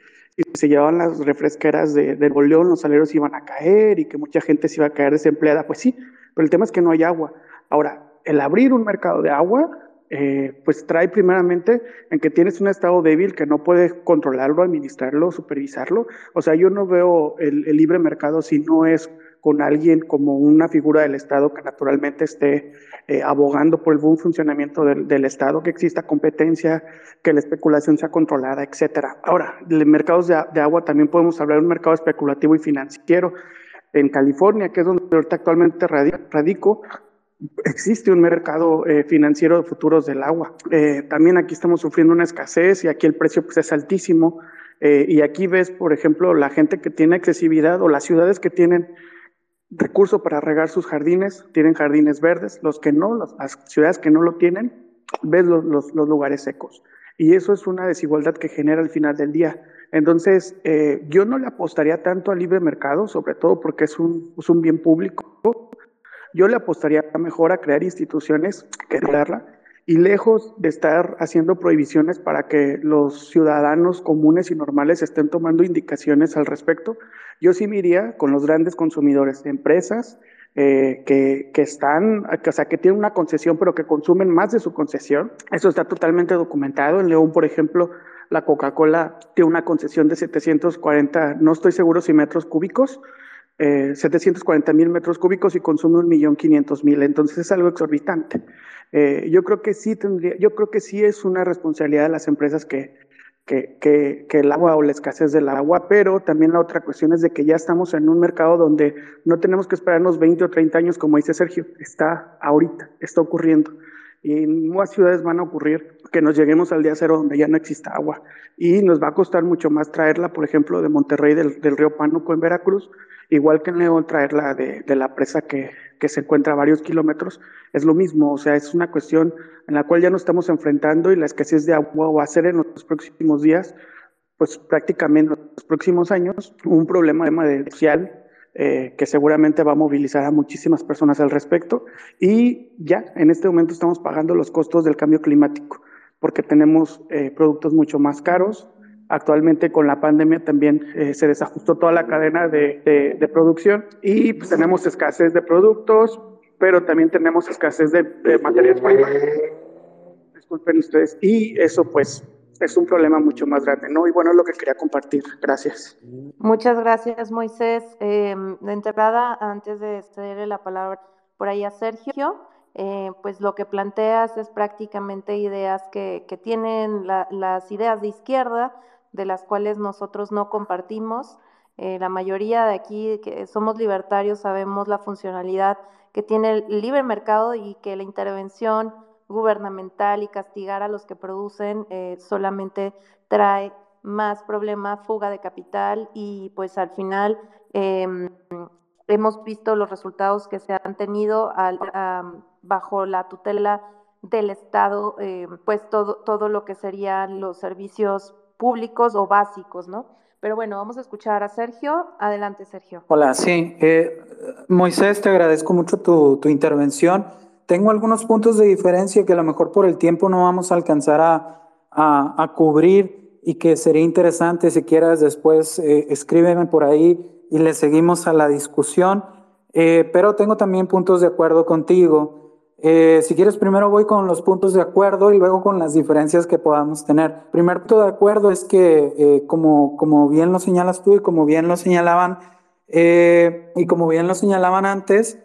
se llevaban las refresqueras de, de Boleón, los salarios iban a caer y que mucha gente se iba a caer desempleada. Pues sí, pero el tema es que no hay agua. Ahora, el abrir un mercado de agua, eh, pues trae primeramente en que tienes un estado débil que no puedes controlarlo, administrarlo, supervisarlo. O sea, yo no veo el, libre mercado si no es con alguien como una figura del Estado que naturalmente esté eh, abogando por el buen funcionamiento del, del, Estado, que exista competencia, que la especulación sea controlada, etcétera. Ahora, de mercados de, de, agua también podemos hablar de un mercado especulativo y financiero. En California, que es donde ahorita actualmente radico, existe un mercado eh, financiero de futuros del agua. Eh, también aquí estamos sufriendo una escasez y aquí el precio pues, es altísimo. Eh, y aquí ves, por ejemplo, la gente que tiene accesibilidad o las ciudades que tienen recurso para regar sus jardines, tienen jardines verdes, los que no, las, las ciudades que no lo tienen, ves los, los, los, lugares secos. Y eso es una desigualdad que genera al final del día. Entonces, eh, yo no le apostaría tanto al libre mercado, sobre todo porque es un, es un bien público. Yo le apostaría mejor a crear instituciones que crearla y lejos de estar haciendo prohibiciones para que los ciudadanos comunes y normales estén tomando indicaciones al respecto, yo sí me iría con los grandes consumidores, empresas eh, que, que, están, o sea, que tienen una concesión, pero que consumen más de su concesión. Eso está totalmente documentado. En León, por ejemplo, la Coca-Cola tiene una concesión de 740, no estoy seguro si metros cúbicos, eh, 740 mil metros cúbicos y consume un millón quinientos mil. Entonces es algo exorbitante. Eh, yo creo que sí tendría, yo creo que sí es una responsabilidad de las empresas que, que, que, que, el agua o la escasez del agua, pero también la otra cuestión es de que ya estamos en un mercado donde no tenemos que esperarnos 20 o 30 años, como dice Sergio, está ahorita, está ocurriendo. Y en muchas ciudades van a ocurrir que nos lleguemos al día cero donde ya no exista agua. Y nos va a costar mucho más traerla, por ejemplo, de Monterrey, del, del río Pánuco en Veracruz, igual que en León traerla de, de la presa que, que, se encuentra a varios kilómetros, es lo mismo, o sea, es una cuestión en la cual ya nos estamos enfrentando y la escasez de agua va a ser en los próximos días, pues prácticamente en los próximos años, un problema de social eh, que seguramente va a movilizar a muchísimas personas al respecto y ya en este momento estamos pagando los costos del cambio climático porque tenemos eh, productos mucho más caros, Actualmente con la pandemia también eh, se desajustó toda la cadena de, de, de producción y pues, tenemos escasez de productos, pero también tenemos escasez de, de materias. Disculpen ustedes. Y eso pues es un problema mucho más grande, ¿no? Y bueno, es lo que quería compartir. Gracias. Muchas gracias, Moisés. Eh, de entrada, antes de cederle la palabra por ahí a Sergio, eh, pues lo que planteas es prácticamente ideas que, que tienen la, las ideas de izquierda, de las cuales nosotros no compartimos. Eh, la mayoría de aquí que somos libertarios sabemos la funcionalidad que tiene el libre mercado y que la intervención gubernamental y castigar a los que producen eh, solamente trae más problema, fuga de capital y pues al final eh, hemos visto los resultados que se han tenido al, bajo la tutela del Estado, eh, pues todo, todo lo que serían los servicios públicos o básicos, ¿no? Pero bueno, vamos a escuchar a Sergio. Adelante, Sergio. Hola, sí. Eh, Moisés, te agradezco mucho tu, tu, intervención. Tengo algunos puntos de diferencia que a lo mejor por el tiempo no vamos a alcanzar a, a, a cubrir y que sería interesante si quieras después eh, escríbeme por ahí y le seguimos a la discusión. Eh, pero tengo también puntos de acuerdo contigo. Eh, si quieres, primero voy con los puntos de acuerdo y luego con las diferencias que podamos tener. Primer punto de acuerdo es que, eh, como, como bien lo señalas tú y como bien lo señalaban, eh, y como bien lo señalaban antes,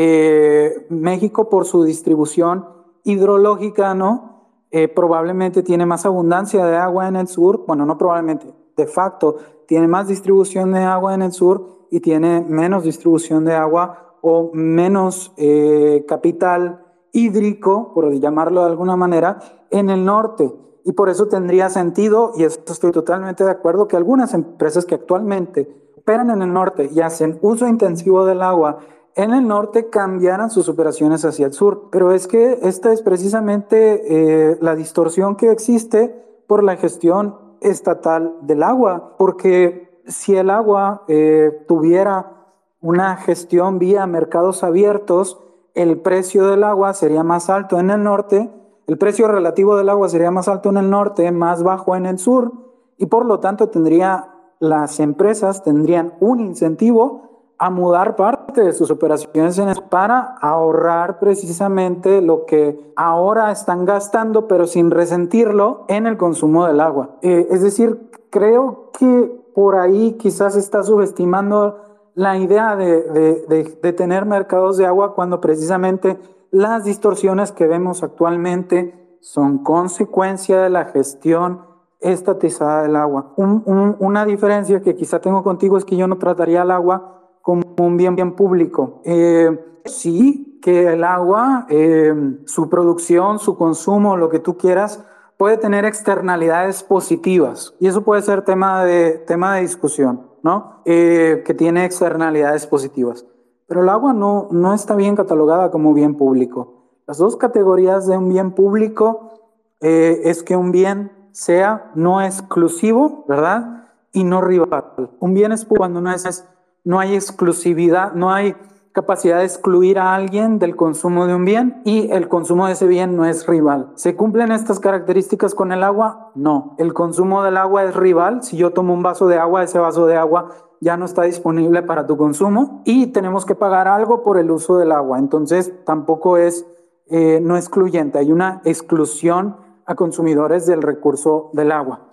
eh, México por su distribución hidrológica, ¿no? Eh, probablemente tiene más abundancia de agua en el sur, bueno, no probablemente, de facto, tiene más distribución de agua en el sur y tiene menos distribución de agua o menos eh, capital hídrico, por llamarlo de alguna manera, en el norte. Y por eso tendría sentido, y esto estoy totalmente de acuerdo, que algunas empresas que actualmente operan en el norte y hacen uso intensivo del agua en el norte cambiaran sus operaciones hacia el sur. Pero es que esta es precisamente eh, la distorsión que existe por la gestión estatal del agua, porque si el agua eh, tuviera una gestión vía mercados abiertos, el precio del agua sería más alto en el norte, el precio relativo del agua sería más alto en el norte, más bajo en el sur, y por lo tanto tendría, las empresas tendrían un incentivo a mudar parte de sus operaciones para ahorrar precisamente lo que ahora están gastando, pero sin resentirlo en el consumo del agua. Eh, es decir, creo que por ahí quizás está subestimando la idea de, de, tener mercados de agua cuando precisamente las distorsiones que vemos actualmente son consecuencia de la gestión estatizada del agua. una diferencia que quizá tengo contigo es que yo no trataría el agua como un bien, público. Eh, sí, que el agua, eh, su producción, su consumo, lo que tú quieras, puede tener externalidades positivas y eso puede ser tema de, tema de discusión, ¿no? Eh, que tiene externalidades positivas. Pero el agua no, no está bien catalogada como bien público. Las dos categorías de un bien público es que un bien sea no exclusivo, ¿verdad? Y no rival. Un bien es cuando no es no hay exclusividad, no hay capacidad de excluir a alguien del consumo de un bien y el consumo de ese bien no es rival. ¿Se cumplen estas características con el agua? No. El consumo del agua es rival. Si yo tomo un vaso de agua, ese vaso de agua ya no está disponible para tu consumo y tenemos que pagar algo por el uso del agua. Entonces tampoco es eh, no excluyente. Hay una exclusión a consumidores del recurso del agua.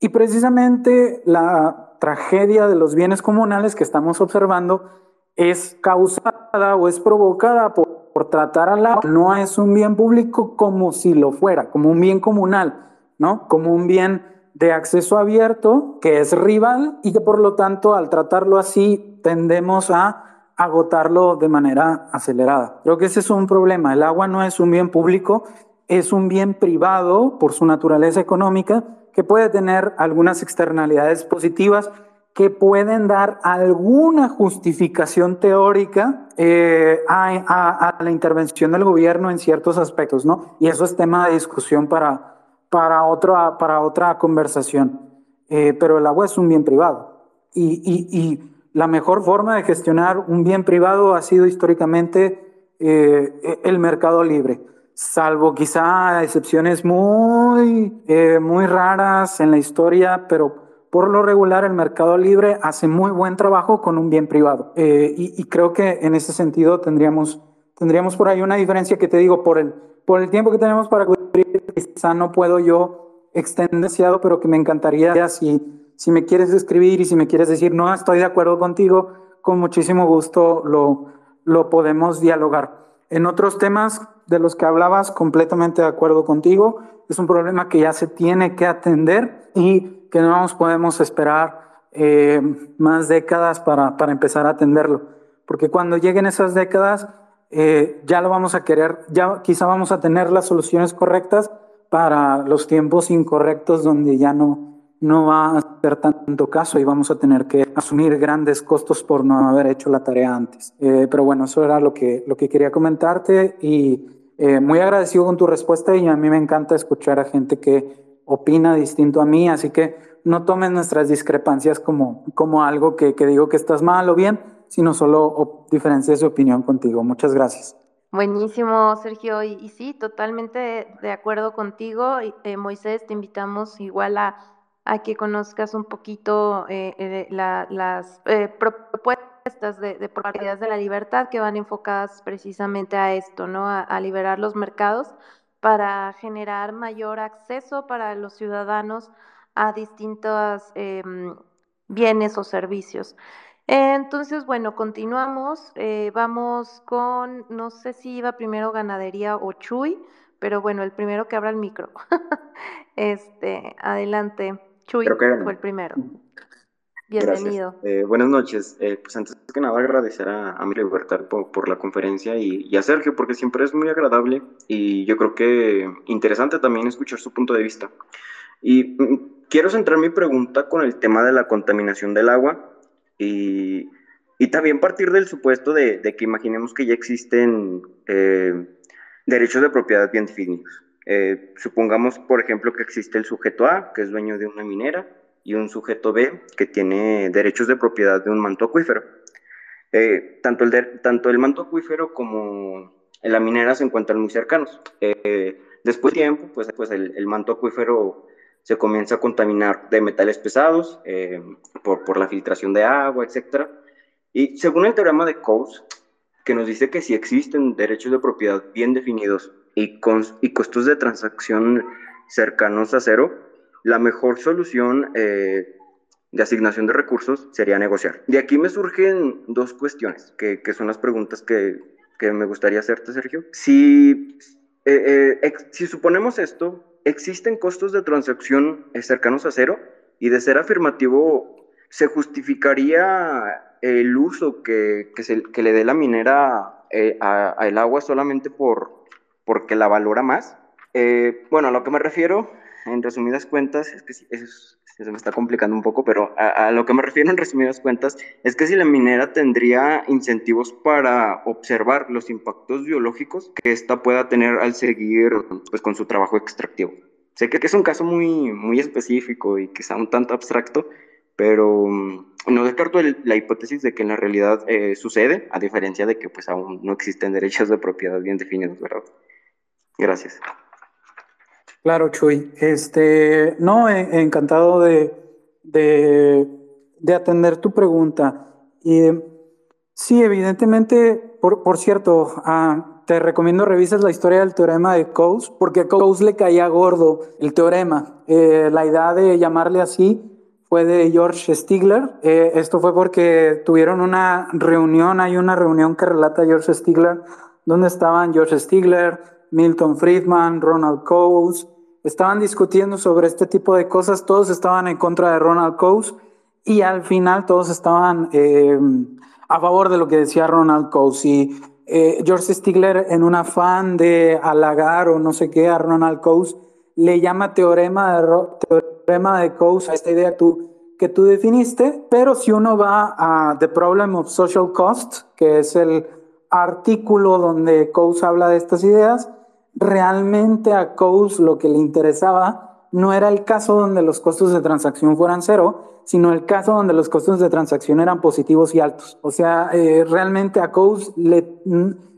Y precisamente la tragedia de los bienes comunales que estamos observando es causada o es provocada por, tratar al agua. No es un bien público como si lo fuera, como un bien comunal, ¿no? Como un bien de acceso abierto que es rival y que por lo tanto al tratarlo así tendemos a agotarlo de manera acelerada. Creo que ese es un problema. El agua no es un bien público, es un bien privado por su naturaleza económica que puede tener algunas externalidades positivas que pueden dar alguna justificación teórica eh, a, la intervención del gobierno en ciertos aspectos, ¿no? Y eso es tema de discusión para, para, otra, para otra conversación. Eh, pero el agua es un bien privado. Y, y, la mejor forma de gestionar un bien privado ha sido históricamente eh, el mercado libre salvo quizá excepciones muy, eh, muy raras en la historia, pero por lo regular el mercado libre hace muy buen trabajo con un bien privado. Eh, y, creo que en ese sentido tendríamos, tendríamos por ahí una diferencia que te digo, por el, por el tiempo que tenemos para cubrir, quizá no puedo yo extender demasiado, pero que me encantaría si, si me quieres escribir y si me quieres decir, no, estoy de acuerdo contigo, con muchísimo gusto lo, lo podemos dialogar. En otros temas de los que hablabas, completamente de acuerdo contigo, es un problema que ya se tiene que atender y que no nos podemos esperar eh, más décadas para, para, empezar a atenderlo. Porque cuando lleguen esas décadas, eh, ya lo vamos a querer, ya quizá vamos a tener las soluciones correctas para los tiempos incorrectos donde ya no, no va a hacer tanto caso y vamos a tener que asumir grandes costos por no haber hecho la tarea antes. Eh, pero bueno, eso era lo que, lo que quería comentarte y eh, muy agradecido con tu respuesta y a mí me encanta escuchar a gente que opina distinto a mí, así que no tomen nuestras discrepancias como, como algo que, que digo que estás mal o bien, sino solo diferencias de opinión contigo. Muchas gracias. Buenísimo, Sergio. Y, sí, totalmente de acuerdo contigo. Eh, Moisés, te invitamos igual a a que conozcas un poquito eh, eh, las eh, propuestas de, de, propiedades de la libertad que van enfocadas precisamente a esto, ¿no? A, liberar los mercados para generar mayor acceso para los ciudadanos a distintos em, bienes o servicios. Entonces, bueno, continuamos. vamos con, no sé si iba primero ganadería o Chuy, pero bueno, el primero que abra el micro. [laughs] este, adelante. Chuy fue el primero. Bienvenido. Eh, buenas noches. Eh, pues antes que nada agradecer a, a mi libertad por, la conferencia y, a Sergio porque siempre es muy agradable y yo creo que interesante también escuchar su punto de vista. Y mm, quiero centrar mi pregunta con el tema de la contaminación del agua y, también partir del supuesto de, que imaginemos que ya existen eh, derechos de propiedad bien definidos. Eh, supongamos, por ejemplo, que existe el sujeto A, que es dueño de una minera, y un sujeto B, que tiene derechos de propiedad de un manto acuífero. Eh, tanto, el tanto el manto acuífero como la minera se encuentran muy cercanos. Eh, después de tiempo, pues, pues el, manto acuífero se comienza a contaminar de metales pesados por, por, la filtración de agua, etc. Y según el teorema de Coase, que nos dice que si existen derechos de propiedad bien definidos y, y costos de transacción cercanos a cero, la mejor solución eh, de asignación de recursos sería negociar. De aquí me surgen dos cuestiones, que, que son las preguntas que, que, me gustaría hacerte, Sergio. Si, eh, eh, si suponemos esto, ¿existen costos de transacción cercanos a cero? Y de ser afirmativo, ¿se justificaría el uso que, que, se, le dé la minera al agua solamente por, porque la valora más? bueno, a lo que me refiero, en resumidas cuentas, es que se me está complicando un poco, pero a, lo que me refiero en resumidas cuentas es que si la minera tendría incentivos para observar los impactos biológicos que ésta pueda tener al seguir pues, con su trabajo extractivo. Sé que es un caso muy, muy específico y quizá un tanto abstracto, pero mm, no descarto la hipótesis de que en la realidad eh, sucede, a diferencia de que pues aún no existen derechos de propiedad bien definidos, ¿verdad? Gracias. Claro, Chuy. Este, no, encantado de, de, atender tu pregunta. Y sí, evidentemente, por, por cierto, ah, te recomiendo revises la historia del teorema de Coase, porque a Coase le caía gordo el teorema. Eh, la idea de llamarle así fue de George Stigler. Eh, esto fue porque tuvieron una reunión, hay una reunión que relata George Stigler, donde estaban George Stigler, Milton Friedman, Ronald Coase, estaban discutiendo sobre este tipo de cosas, todos estaban en contra de Ronald Coase y al final todos estaban eh, a favor de lo que decía Ronald Coase. Y eh, George Stigler, en un afán de halagar o no sé qué a Ronald Coase, le llama teorema de, teorema de Coase a esta idea tú, que tú definiste, pero si uno va a The Problem of Social Cost, que es el artículo donde Coase habla de estas ideas, realmente a Coase lo que le interesaba no era el caso donde los costos de transacción fueran cero, sino el caso donde los costos de transacción eran positivos y altos. O sea, eh, realmente a Coase le,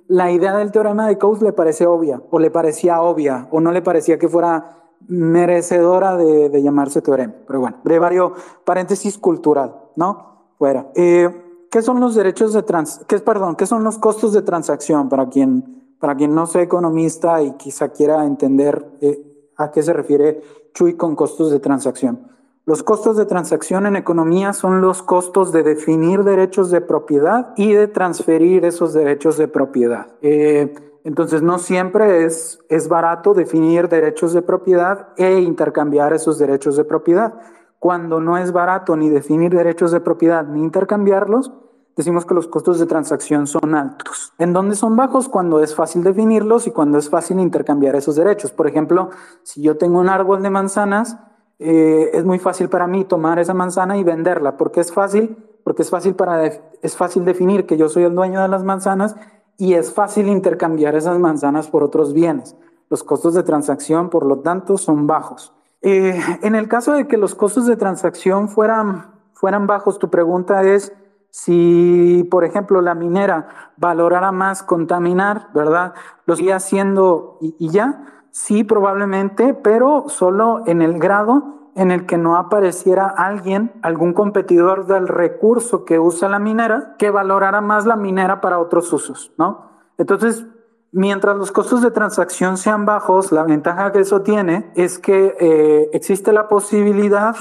la idea del teorema de Coase le parece obvia, o le parecía obvia, o no le parecía que fuera merecedora de, llamarse teorema. Pero bueno, brevario, paréntesis cultural, ¿no? Fuera. Eh, ¿Qué son los derechos de trans, qué, perdón, qué son los costos de transacción para quien para quien no sea economista y quizá quiera entender eh, a qué se refiere Chuy con costos de transacción. Los costos de transacción en economía son los costos de definir derechos de propiedad y de transferir esos derechos de propiedad. Eh, entonces, no siempre es, es barato definir derechos de propiedad e intercambiar esos derechos de propiedad. Cuando no es barato ni definir derechos de propiedad ni intercambiarlos, decimos que los costos de transacción son altos. ¿En dónde son bajos? Cuando es fácil definirlos y cuando es fácil intercambiar esos derechos. Por ejemplo, si yo tengo un árbol de manzanas, eh, es muy fácil para mí tomar esa manzana y venderla. ¿Por qué es fácil? Porque es fácil, para es fácil definir que yo soy el dueño de las manzanas y es fácil intercambiar esas manzanas por otros bienes. Los costos de transacción, por lo tanto, son bajos. Eh, en el caso de que los costos de transacción fueran, fueran bajos, tu pregunta es, si, por ejemplo, la minera valorara más contaminar, ¿verdad? Lo sigue haciendo y, ya, sí, probablemente, pero solo en el grado en el que no apareciera alguien, algún competidor del recurso que usa la minera, que valorara más la minera para otros usos, ¿no? Entonces, mientras los costos de transacción sean bajos, la ventaja que eso tiene es que eh, existe la posibilidad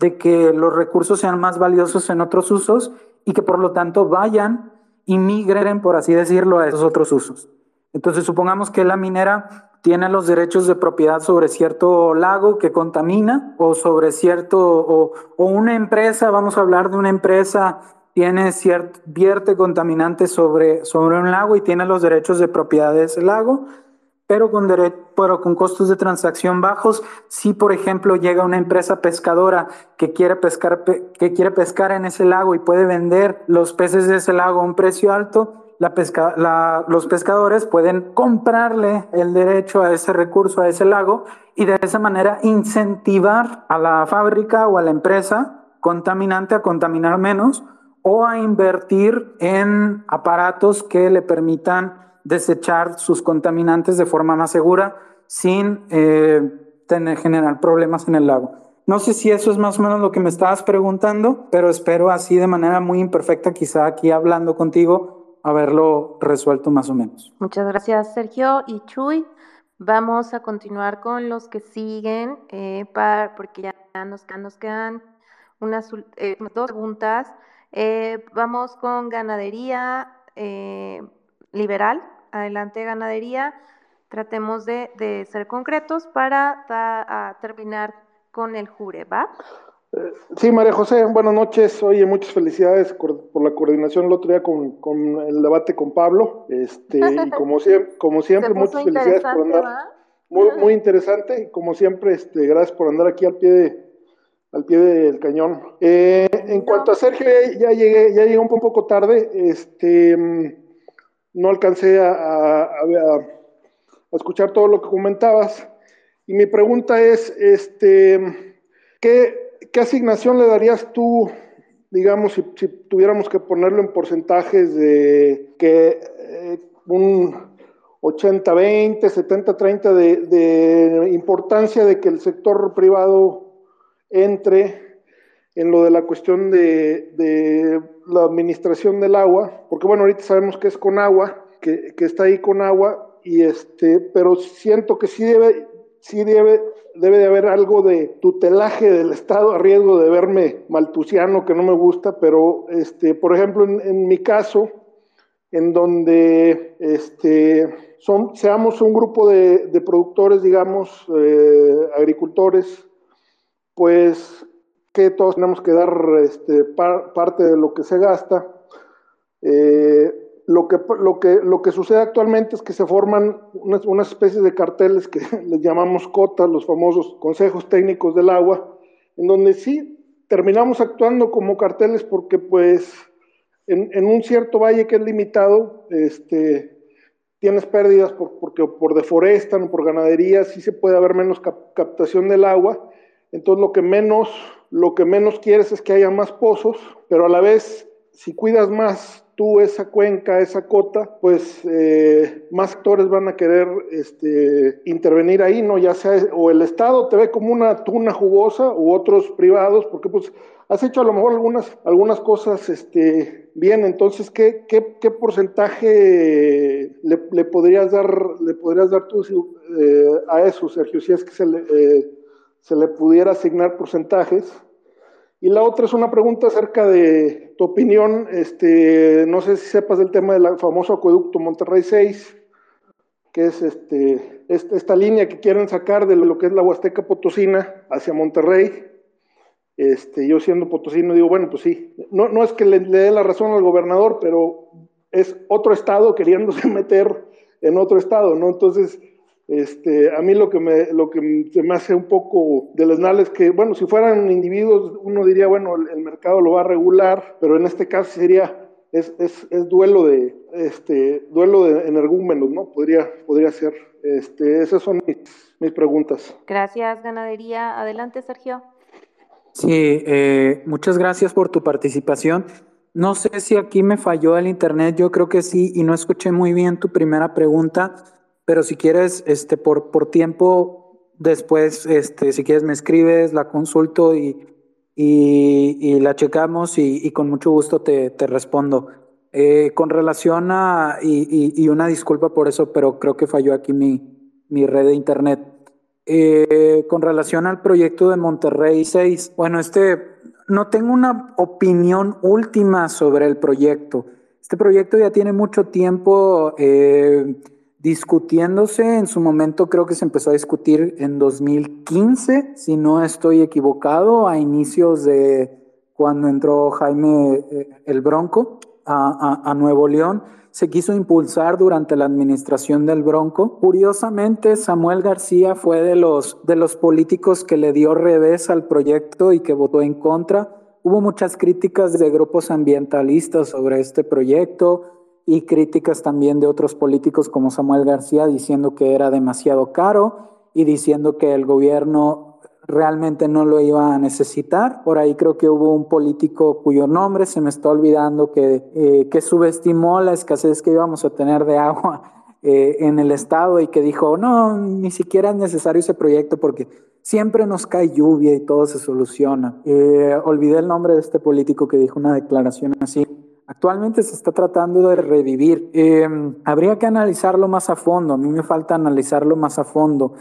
de que los recursos sean más valiosos en otros usos y que por lo tanto vayan y migren, por así decirlo, a esos otros usos. Entonces, supongamos que la minera tiene los derechos de propiedad sobre cierto lago que contamina o sobre cierto, o, una empresa, vamos a hablar de una empresa, tiene cierto, vierte contaminante sobre, sobre un lago y tiene los derechos de propiedad de ese lago pero con, pero con costos de transacción bajos. Si, por ejemplo, llega una empresa pescadora que quiere, pescar, que quiere pescar en ese lago y puede vender los peces de ese lago a un precio alto, los pescadores pueden comprarle el derecho a ese recurso, a ese lago, y de esa manera incentivar a la fábrica o a la empresa contaminante a contaminar menos o a invertir en aparatos que le permitan desechar sus contaminantes de forma más segura sin eh, tener, generar problemas en el lago. No sé si eso es más o menos lo que me estabas preguntando, pero espero así de manera muy imperfecta, quizá aquí hablando contigo, haberlo resuelto más o menos. Muchas gracias, Sergio y Chuy. Vamos a continuar con los que siguen, eh, para, porque ya nos, quedan unas eh, dos preguntas. Vamos con ganadería liberal. Adelante, ganadería. Tratemos de, de ser concretos para terminar con el jure, ¿va? Sí, María José, buenas noches. Oye, muchas felicidades por la coordinación el otro día con, con el debate con Pablo. Este, y [laughs] como, siempre, como siempre muchas felicidades por andar. Muy, muy [laughs] interesante. Y como siempre, este, gracias por andar aquí al pie de, al pie del cañón. Eh, en cuanto a Sergio, ya, llegué, ya llegué un poco tarde. Este, no alcancé a, escuchar todo lo que comentabas. Y mi pregunta es, este, ¿qué, asignación le darías tú, digamos, si, tuviéramos que ponerlo en porcentajes de que eh, un 80-20, 70-30 de, importancia de que el sector privado entre en lo de la cuestión de, la administración del agua, porque bueno, ahorita sabemos que es con agua, que, que, está ahí con agua, y este, pero siento que sí debe, sí debe, debe de haber algo de tutelaje del Estado a riesgo de verme maltusiano, que no me gusta, pero, este, por ejemplo, en, mi caso, en donde este, son, seamos un grupo de, productores, digamos, eh, agricultores, pues que todos tenemos que dar este, parte de lo que se gasta. Eh, lo que, lo, que, lo que sucede actualmente es que se forman unas, unas especies de carteles que [laughs] les llamamos cotas, los famosos consejos técnicos del agua, en donde sí terminamos actuando como carteles porque pues en, en un cierto valle que es limitado, este, tienes pérdidas por, porque por deforestan por ganadería, sí se puede haber menos captación del agua, entonces lo que menos, lo que menos quieres es que haya más pozos, pero a la vez si cuidas más tú esa cuenca, esa cota, pues eh, más actores van a querer este, intervenir ahí, ¿no? Ya sea, o el Estado te ve como una tuna jugosa, u otros privados, porque pues has hecho a lo mejor algunas, algunas cosas este, bien, entonces, ¿qué, qué, qué porcentaje le, le, podrías dar, le podrías dar tú eh, a eso, Sergio, si es que se le, eh, se le pudiera asignar porcentajes? Y la otra es una pregunta acerca de tu opinión. Este, no sé si sepas del tema del famoso acueducto Monterrey 6, que es este, esta línea que quieren sacar de lo que es la Huasteca Potosina hacia Monterrey. Este, yo siendo potosino digo, bueno, pues sí, no, no es que le, le dé la razón al gobernador, pero es otro estado queriéndose [laughs] meter en otro estado, ¿no? Entonces, este, a mí lo que, me, lo que se me hace un poco de lesnal es que, bueno, si fueran individuos, uno diría, bueno, el, mercado lo va a regular, pero en este caso sería, es, es, es duelo de, este, duelo de energúmenos, ¿no? Podría, podría ser. Este, esas son mis, mis preguntas. Gracias, ganadería. Adelante, Sergio. Sí, eh, muchas gracias por tu participación. No sé si aquí me falló el internet, yo creo que sí, y no escuché muy bien tu primera pregunta pero si quieres, este, por, por tiempo, después, este, si quieres, me escribes, la consulto y, y, la checamos y, con mucho gusto te, te respondo. Eh, con relación a, y, una disculpa por eso, pero creo que falló aquí mi, mi red de internet. Eh, con relación al proyecto de Monterrey 6, bueno, este, no tengo una opinión última sobre el proyecto. Este proyecto ya tiene mucho tiempo. Eh, discutiéndose. En su momento creo que se empezó a discutir en 2015, si no estoy equivocado, a inicios de cuando entró Jaime eh, el Bronco a, Nuevo León. Se quiso impulsar durante la administración del Bronco. Curiosamente, Samuel García fue de los, de los políticos que le dio revés al proyecto y que votó en contra. Hubo muchas críticas de grupos ambientalistas sobre este proyecto y críticas también de otros políticos como Samuel García diciendo que era demasiado caro y diciendo que el gobierno realmente no lo iba a necesitar. Por ahí creo que hubo un político cuyo nombre se me está olvidando que, eh, que subestimó la escasez que íbamos a tener de agua [laughs] eh, en el estado y que dijo, no, ni siquiera es necesario ese proyecto porque siempre nos cae lluvia y todo se soluciona. Eh, olvidé el nombre de este político que dijo una declaración así. Actualmente se está tratando de revivir. habría que analizarlo más a fondo. A mí me falta analizarlo más a fondo.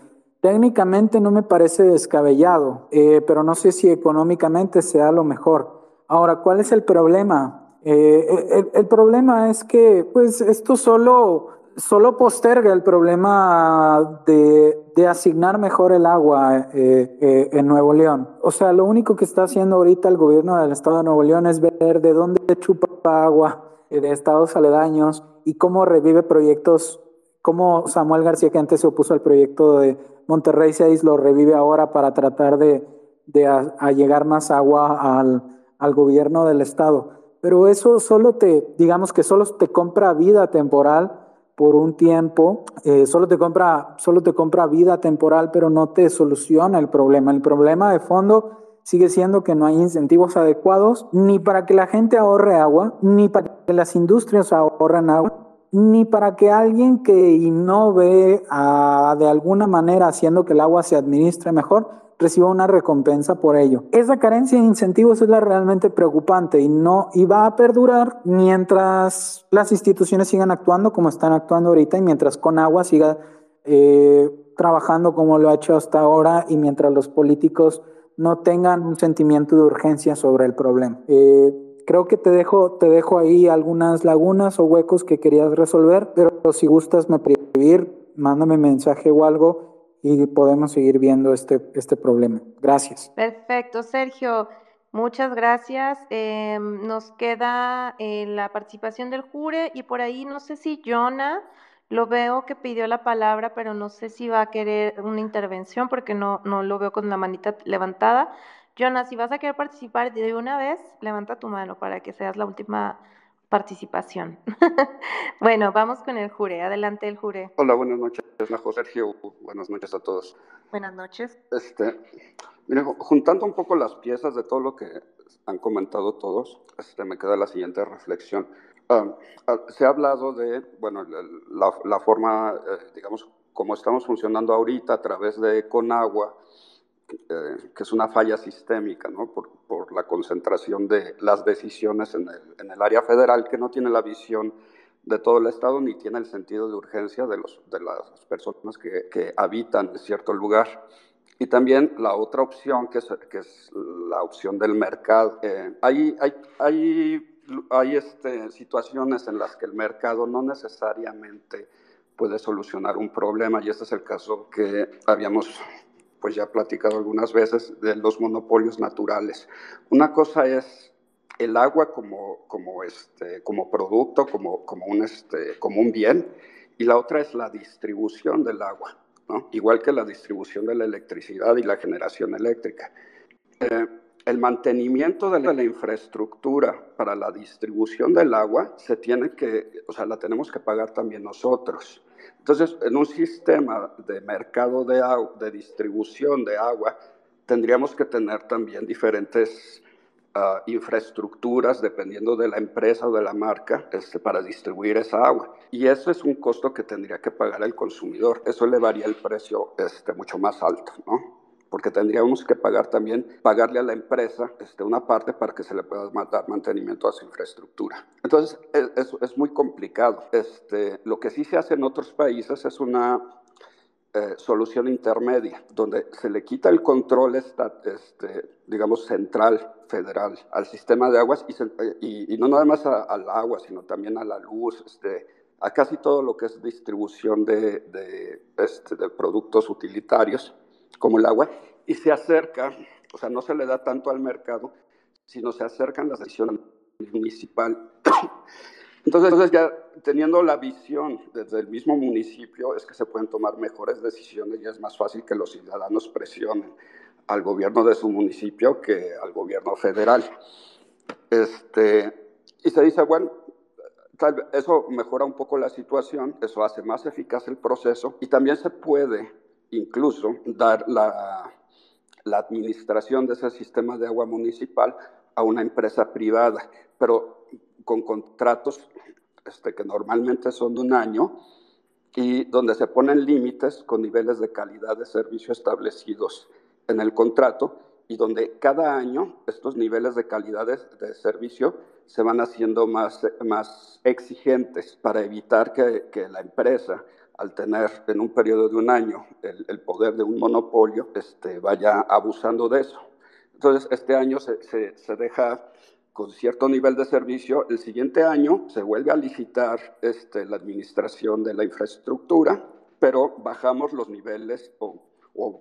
Técnicamente no me parece descabellado, eh, pero no sé si económicamente sea lo mejor. Ahora, ¿cuál es el problema? Eh, el, problema es que, pues, esto solo, solo posterga el problema de, de asignar mejor el agua eh, en Nuevo León. O sea, lo único que está haciendo ahorita el gobierno del estado de Nuevo León es ver de dónde chupa agua de estados aledaños y cómo revive proyectos, como Samuel García que antes se opuso al proyecto de Monterrey 6 lo revive ahora para tratar de, de llegar más agua al, al, gobierno del estado. Pero eso solo te, digamos que solo te compra vida temporal por un tiempo, eh, solo, te compra, solo te compra vida temporal, pero no te soluciona el problema. El problema de fondo sigue siendo que no hay incentivos adecuados ni para que la gente ahorre agua, ni para que las industrias ahorren agua, ni para que alguien que innove a, de alguna manera haciendo que el agua se administre mejor reciba una recompensa por ello. Esa carencia de incentivos es la realmente preocupante y no y va a perdurar mientras las instituciones sigan actuando como están actuando ahorita y mientras con agua siga eh, trabajando como lo ha hecho hasta ahora y mientras los políticos no tengan un sentimiento de urgencia sobre el problema. Eh, Creo que te dejo, te dejo ahí algunas lagunas o huecos que querías resolver, pero si gustas me escribir, mándame mensaje o algo y podemos seguir viendo este, este problema. Gracias. Perfecto, Sergio. Muchas gracias. Em, nos queda eh, la participación del jure y por ahí no sé si Jonah lo veo que pidió la palabra, pero no sé si va a querer una intervención porque no, no lo veo con la manita levantada. Jonas, si vas a querer participar de una vez, levanta tu mano para que seas la última participación. [laughs] bueno, vamos con el jure. Adelante el jure. Hola, buenas noches, Najo Sergio. Buenas noches a todos. Buenas noches. Este, mire, juntando un poco las piezas de todo lo que han comentado todos, este, me queda la siguiente reflexión. Ah, se ha hablado de, bueno, la, la forma, eh, digamos, como estamos funcionando ahorita a través de Conagua, eh, que es una falla sistémica, ¿no? por, por, la concentración de las decisiones en el, en el, área federal, que no tiene la visión de todo el Estado ni tiene el sentido de urgencia de, los, de las personas que, que habitan cierto lugar. Y también la otra opción, que es, que es la opción del mercado. Eh, hay hay, hay, hay este, situaciones en las que el mercado no necesariamente puede solucionar un problema, y este es el caso que habíamos pues ya he platicado algunas veces de los monopolios naturales. Una cosa es el agua como, como, este, como producto, como, como, un, este, como un bien, y la otra es la distribución del agua, ¿no? igual que la distribución de la electricidad y la generación eléctrica. Eh, el mantenimiento de la infraestructura para la distribución del agua se tiene que, o sea, la tenemos que pagar también nosotros. Entonces, en un sistema de mercado de, agua, de distribución de agua, tendríamos que tener también diferentes uh, infraestructuras dependiendo de la empresa o de la marca este, para distribuir esa agua. Y eso es un costo que tendría que pagar el consumidor. Eso elevaría el precio este, mucho más alto, ¿no? Porque tendríamos que pagar también, pagarle a la empresa este, una parte para que se le pueda dar mantenimiento a su infraestructura. Entonces, es, es muy complicado. Este, lo que sí se hace en otros países es una eh, solución intermedia, donde se le quita el control, este, digamos, central, federal, al sistema de aguas, y, y, no nada más al agua, sino también a la luz, este, a casi todo lo que es distribución de, de, este, de productos utilitarios como el agua, y se acerca, o sea, no se le da tanto al mercado, sino se acercan las decisiones municipal. [coughs] Entonces, entonces, ya teniendo la visión desde el mismo municipio, es que se pueden tomar mejores decisiones y es más fácil que los ciudadanos presionen al gobierno de su municipio que al gobierno federal. Este, y se dice, bueno, tal, eso mejora un poco la situación, eso hace más eficaz el proceso y también se puede incluso dar la, administración de ese sistema de agua municipal a una empresa privada, pero con contratos este, que normalmente son de un año y donde se ponen límites con niveles de calidad de servicio establecidos en el contrato y donde cada año estos niveles de calidad de, servicio se van haciendo más, más exigentes para evitar que, que, la empresa, al tener en un periodo de un año el, poder de un monopolio, este, vaya abusando de eso. Entonces, este año se, deja con cierto nivel de servicio, el siguiente año se vuelve a licitar este, la administración de la infraestructura, pero bajamos los niveles o,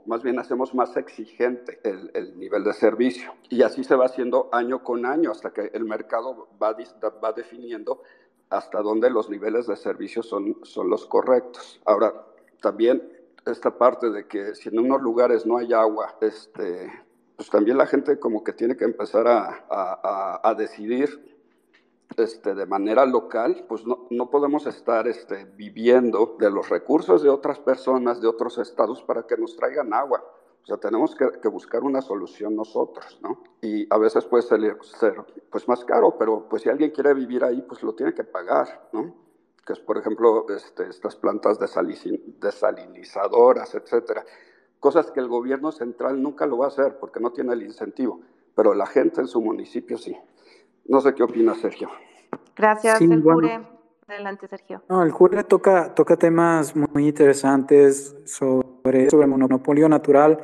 más bien hacemos más exigente el, el, nivel de servicio. Y así se va haciendo año con año hasta que el mercado va definiendo hasta dónde los niveles de servicio son, son los correctos. Ahora, también esta parte de que si en unos lugares no hay agua, este, pues también la gente como que tiene que empezar a, a, a decidir este, de manera local, pues no, no podemos estar este, viviendo de los recursos de otras personas, de otros estados, para que nos traigan agua. O sea, tenemos que, que, buscar una solución nosotros, ¿no? Y a veces puede ser, ser, pues más caro, pero pues si alguien quiere vivir ahí, pues lo tiene que pagar, ¿no? Que es, por ejemplo, este, estas plantas desalinizadoras, etcétera cosas que el gobierno central nunca lo va a hacer porque no tiene el incentivo, pero la gente en su municipio sí. No sé qué opina Sergio. Gracias, sí, el bueno. Adelante, Sergio. No, el jure toca, toca temas muy interesantes sobre, sobre monopolio natural,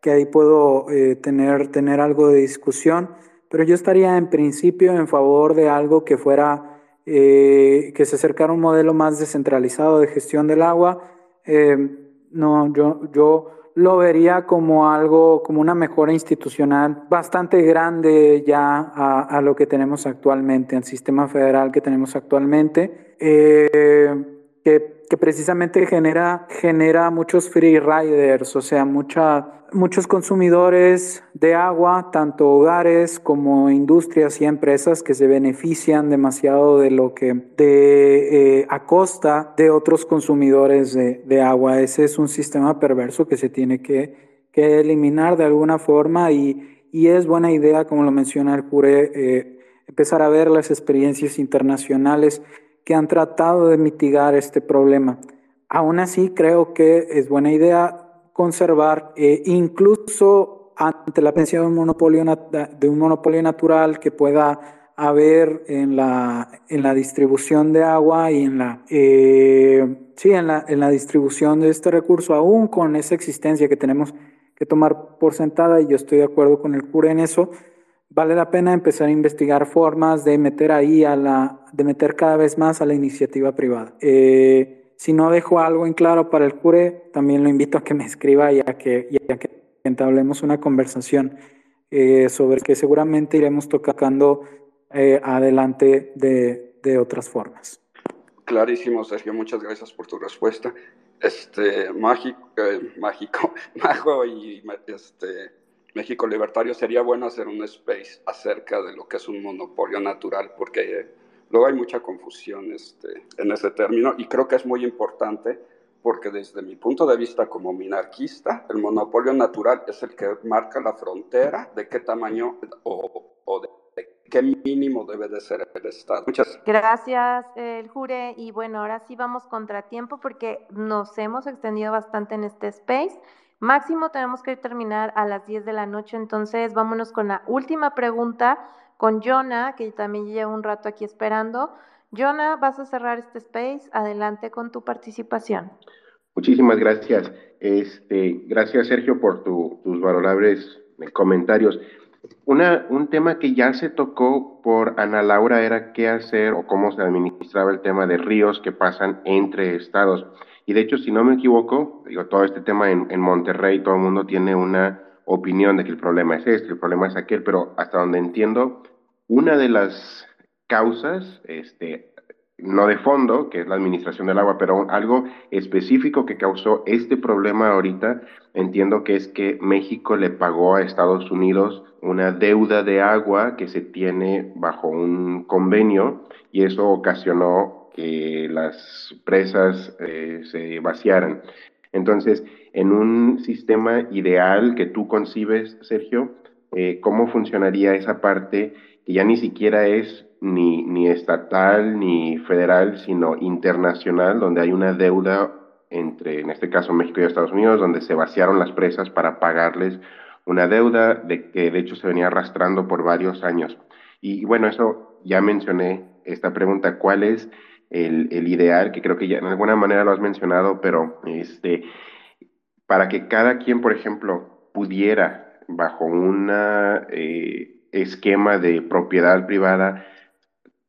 que ahí puedo eh, tener, tener algo de discusión, pero yo estaría en principio en favor de algo que fuera, eh, que se acercara a un modelo más descentralizado de gestión del agua. Eh, no, yo, yo lo vería como algo, como una mejora institucional bastante grande ya a, a lo que tenemos actualmente, al sistema federal que tenemos actualmente, eh, que, que, precisamente genera, genera muchos free riders, o sea, mucha, muchos consumidores de agua, tanto hogares como industrias y empresas que se benefician demasiado de lo que, de, eh, a costa de otros consumidores de, de, agua. Ese es un sistema perverso que se tiene que, que eliminar de alguna forma y, y, es buena idea, como lo menciona el Cure, eh, empezar a ver las experiencias internacionales que han tratado de mitigar este problema. Aún así, creo que es buena idea conservar, eh, incluso ante la pensión de un, monopolio, natural que pueda haber en la, en la distribución de agua y en la, eh, sí, en la, en la distribución de este recurso, aún con esa existencia que tenemos que tomar por sentada, y yo estoy de acuerdo con el cura en eso, vale la pena empezar a investigar formas de meter ahí a la, de meter cada vez más a la iniciativa privada. Eh, si no dejo algo en claro para el cure, también lo invito a que me escriba y a que, y que entablemos una conversación eh, sobre que seguramente iremos tocando eh, adelante de, de, otras formas. Clarísimo, Sergio, muchas gracias por tu respuesta. Este, mágico, mágico, [laughs] mago y este, México Libertario, sería bueno hacer un space acerca de lo que es un monopolio natural, porque Luego hay mucha confusión este, en ese término y creo que es muy importante porque desde mi punto de vista como minarquista, el monopolio natural es el que marca la frontera de qué tamaño o, o de, qué mínimo debe de ser el Estado. Muchas gracias, el Jure. Y bueno, ahora sí vamos contratiempo porque nos hemos extendido bastante en este space. Máximo tenemos que terminar a las 10 de la noche, entonces vámonos con la última pregunta con Jonah, que también lleva un rato aquí esperando. Jonah, vas a cerrar este space. Adelante con tu participación. Muchísimas gracias. Este, gracias, Sergio, por tu, tus valorables comentarios. Una, un tema que ya se tocó por Ana Laura era qué hacer o cómo se administraba el tema de ríos que pasan entre estados. Y de hecho, si no me equivoco, digo, todo este tema en, en Monterrey, todo el mundo tiene una opinión de que el problema es este, el problema es aquel, pero hasta donde entiendo, una de las causas, este, no de fondo, que es la administración del agua, pero algo específico que causó este problema ahorita, entiendo que es que México le pagó a Estados Unidos una deuda de agua que se tiene bajo un convenio y eso ocasionó que las presas eh, se vaciaran. Entonces, en un sistema ideal que tú concibes, Sergio, eh, ¿cómo funcionaría esa parte que ya ni siquiera es ni, ni estatal ni federal, sino internacional, donde hay una deuda entre, en este caso, México y Estados Unidos, donde se vaciaron las presas para pagarles una deuda de que de hecho se venía arrastrando por varios años. Y, bueno, eso ya mencioné esta pregunta, ¿cuál es el, el, ideal? Que creo que ya en alguna manera lo has mencionado, pero este, para que cada quien, por ejemplo, pudiera, bajo un eh, esquema de propiedad privada,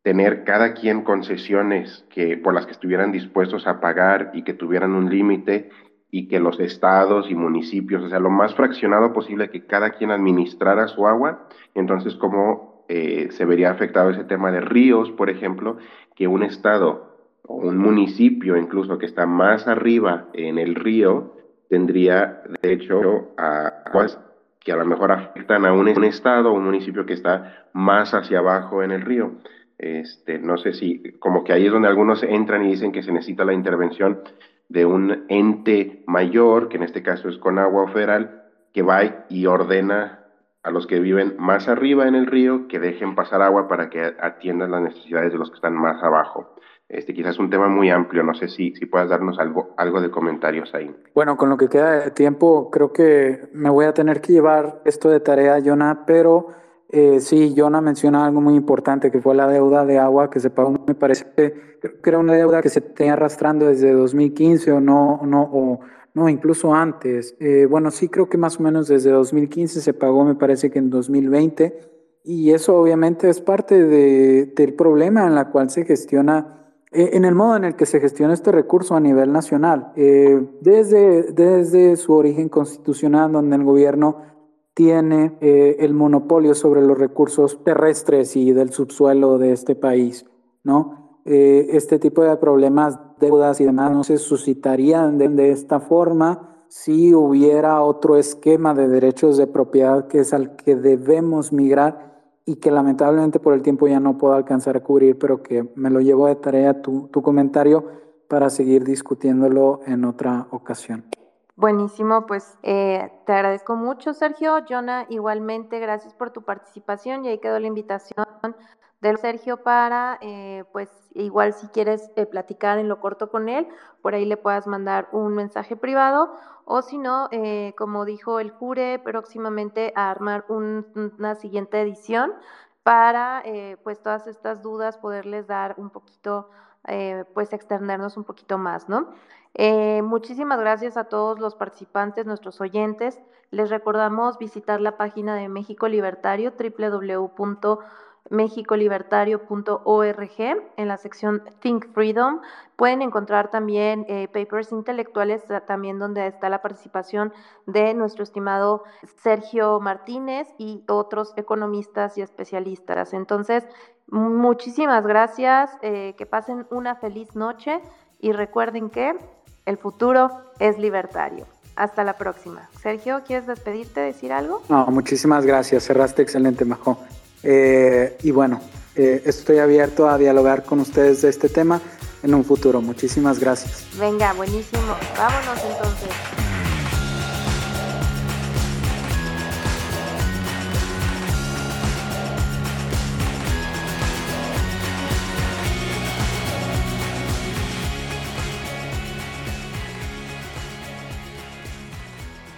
tener cada quien concesiones que, por las que estuvieran dispuestos a pagar y que tuvieran un límite y que los estados y municipios, o sea, lo más fraccionado posible que cada quien administrara su agua, entonces cómo eh, se vería afectado ese tema de ríos, por ejemplo, que un estado o un municipio incluso que está más arriba en el río, tendría, de hecho, aguas que a lo mejor afectan a un, estado o un municipio que está más hacia abajo en el río. Este, no sé si, como que ahí es donde algunos entran y dicen que se necesita la intervención de un ente mayor, que en este caso es con agua federal, que va y ordena a los que viven más arriba en el río que dejen pasar agua para que atiendan las necesidades de los que están más abajo. Este quizás un tema muy amplio, no sé si, si puedas darnos algo, algo de comentarios ahí. Bueno, con lo que queda de tiempo, creo que me voy a tener que llevar esto de tarea, Jonah, pero eh, sí, Jonah menciona algo muy importante, que fue la deuda de agua que se pagó, me parece que era una deuda que se tenía arrastrando desde 2015 o no, no, o no, incluso antes. Eh, bueno, sí creo que más o menos desde 2015 se pagó, me parece que en 2020, y eso obviamente es parte de, del problema en la cual se gestiona eh, en el modo en el que se gestiona este recurso a nivel nacional, eh, desde, desde su origen constitucional, donde el gobierno tiene eh, el monopolio sobre los recursos terrestres y del subsuelo de este país, ¿no? este tipo de problemas, deudas y demás no se suscitarían de, esta forma si hubiera otro esquema de derechos de propiedad que es al que debemos migrar y que lamentablemente por el tiempo ya no puedo alcanzar a cubrir, pero que me lo llevo de tarea tu, tu comentario para seguir discutiéndolo en otra ocasión. Buenísimo, pues eh, te agradezco mucho, Sergio. Jonah, igualmente, gracias por tu participación y ahí quedó la invitación de Sergio para, eh, pues igual si quieres eh, platicar en lo corto con él, por ahí le puedas mandar un mensaje privado o si no, eh, como dijo el Cure, próximamente a armar una siguiente edición para pues todas estas dudas poderles dar un poquito, pues extendernos un poquito más, ¿no? muchísimas gracias a todos los participantes, nuestros oyentes. Les recordamos visitar la página de México Libertario, www mexicolibertario.org en la sección Think Freedom. Pueden encontrar también eh, papers intelectuales, también donde está la participación de nuestro estimado Sergio Martínez y otros economistas y especialistas. Entonces, muchísimas gracias, eh, que pasen una feliz noche y recuerden que el futuro es libertario. Hasta la próxima. Sergio, ¿quieres despedirte, decir algo? No, muchísimas gracias. Cerraste excelente, Majo. Eh, y bueno, eh, estoy abierto a dialogar con ustedes de este tema en un futuro. Muchísimas gracias. Venga, buenísimo. Vámonos entonces.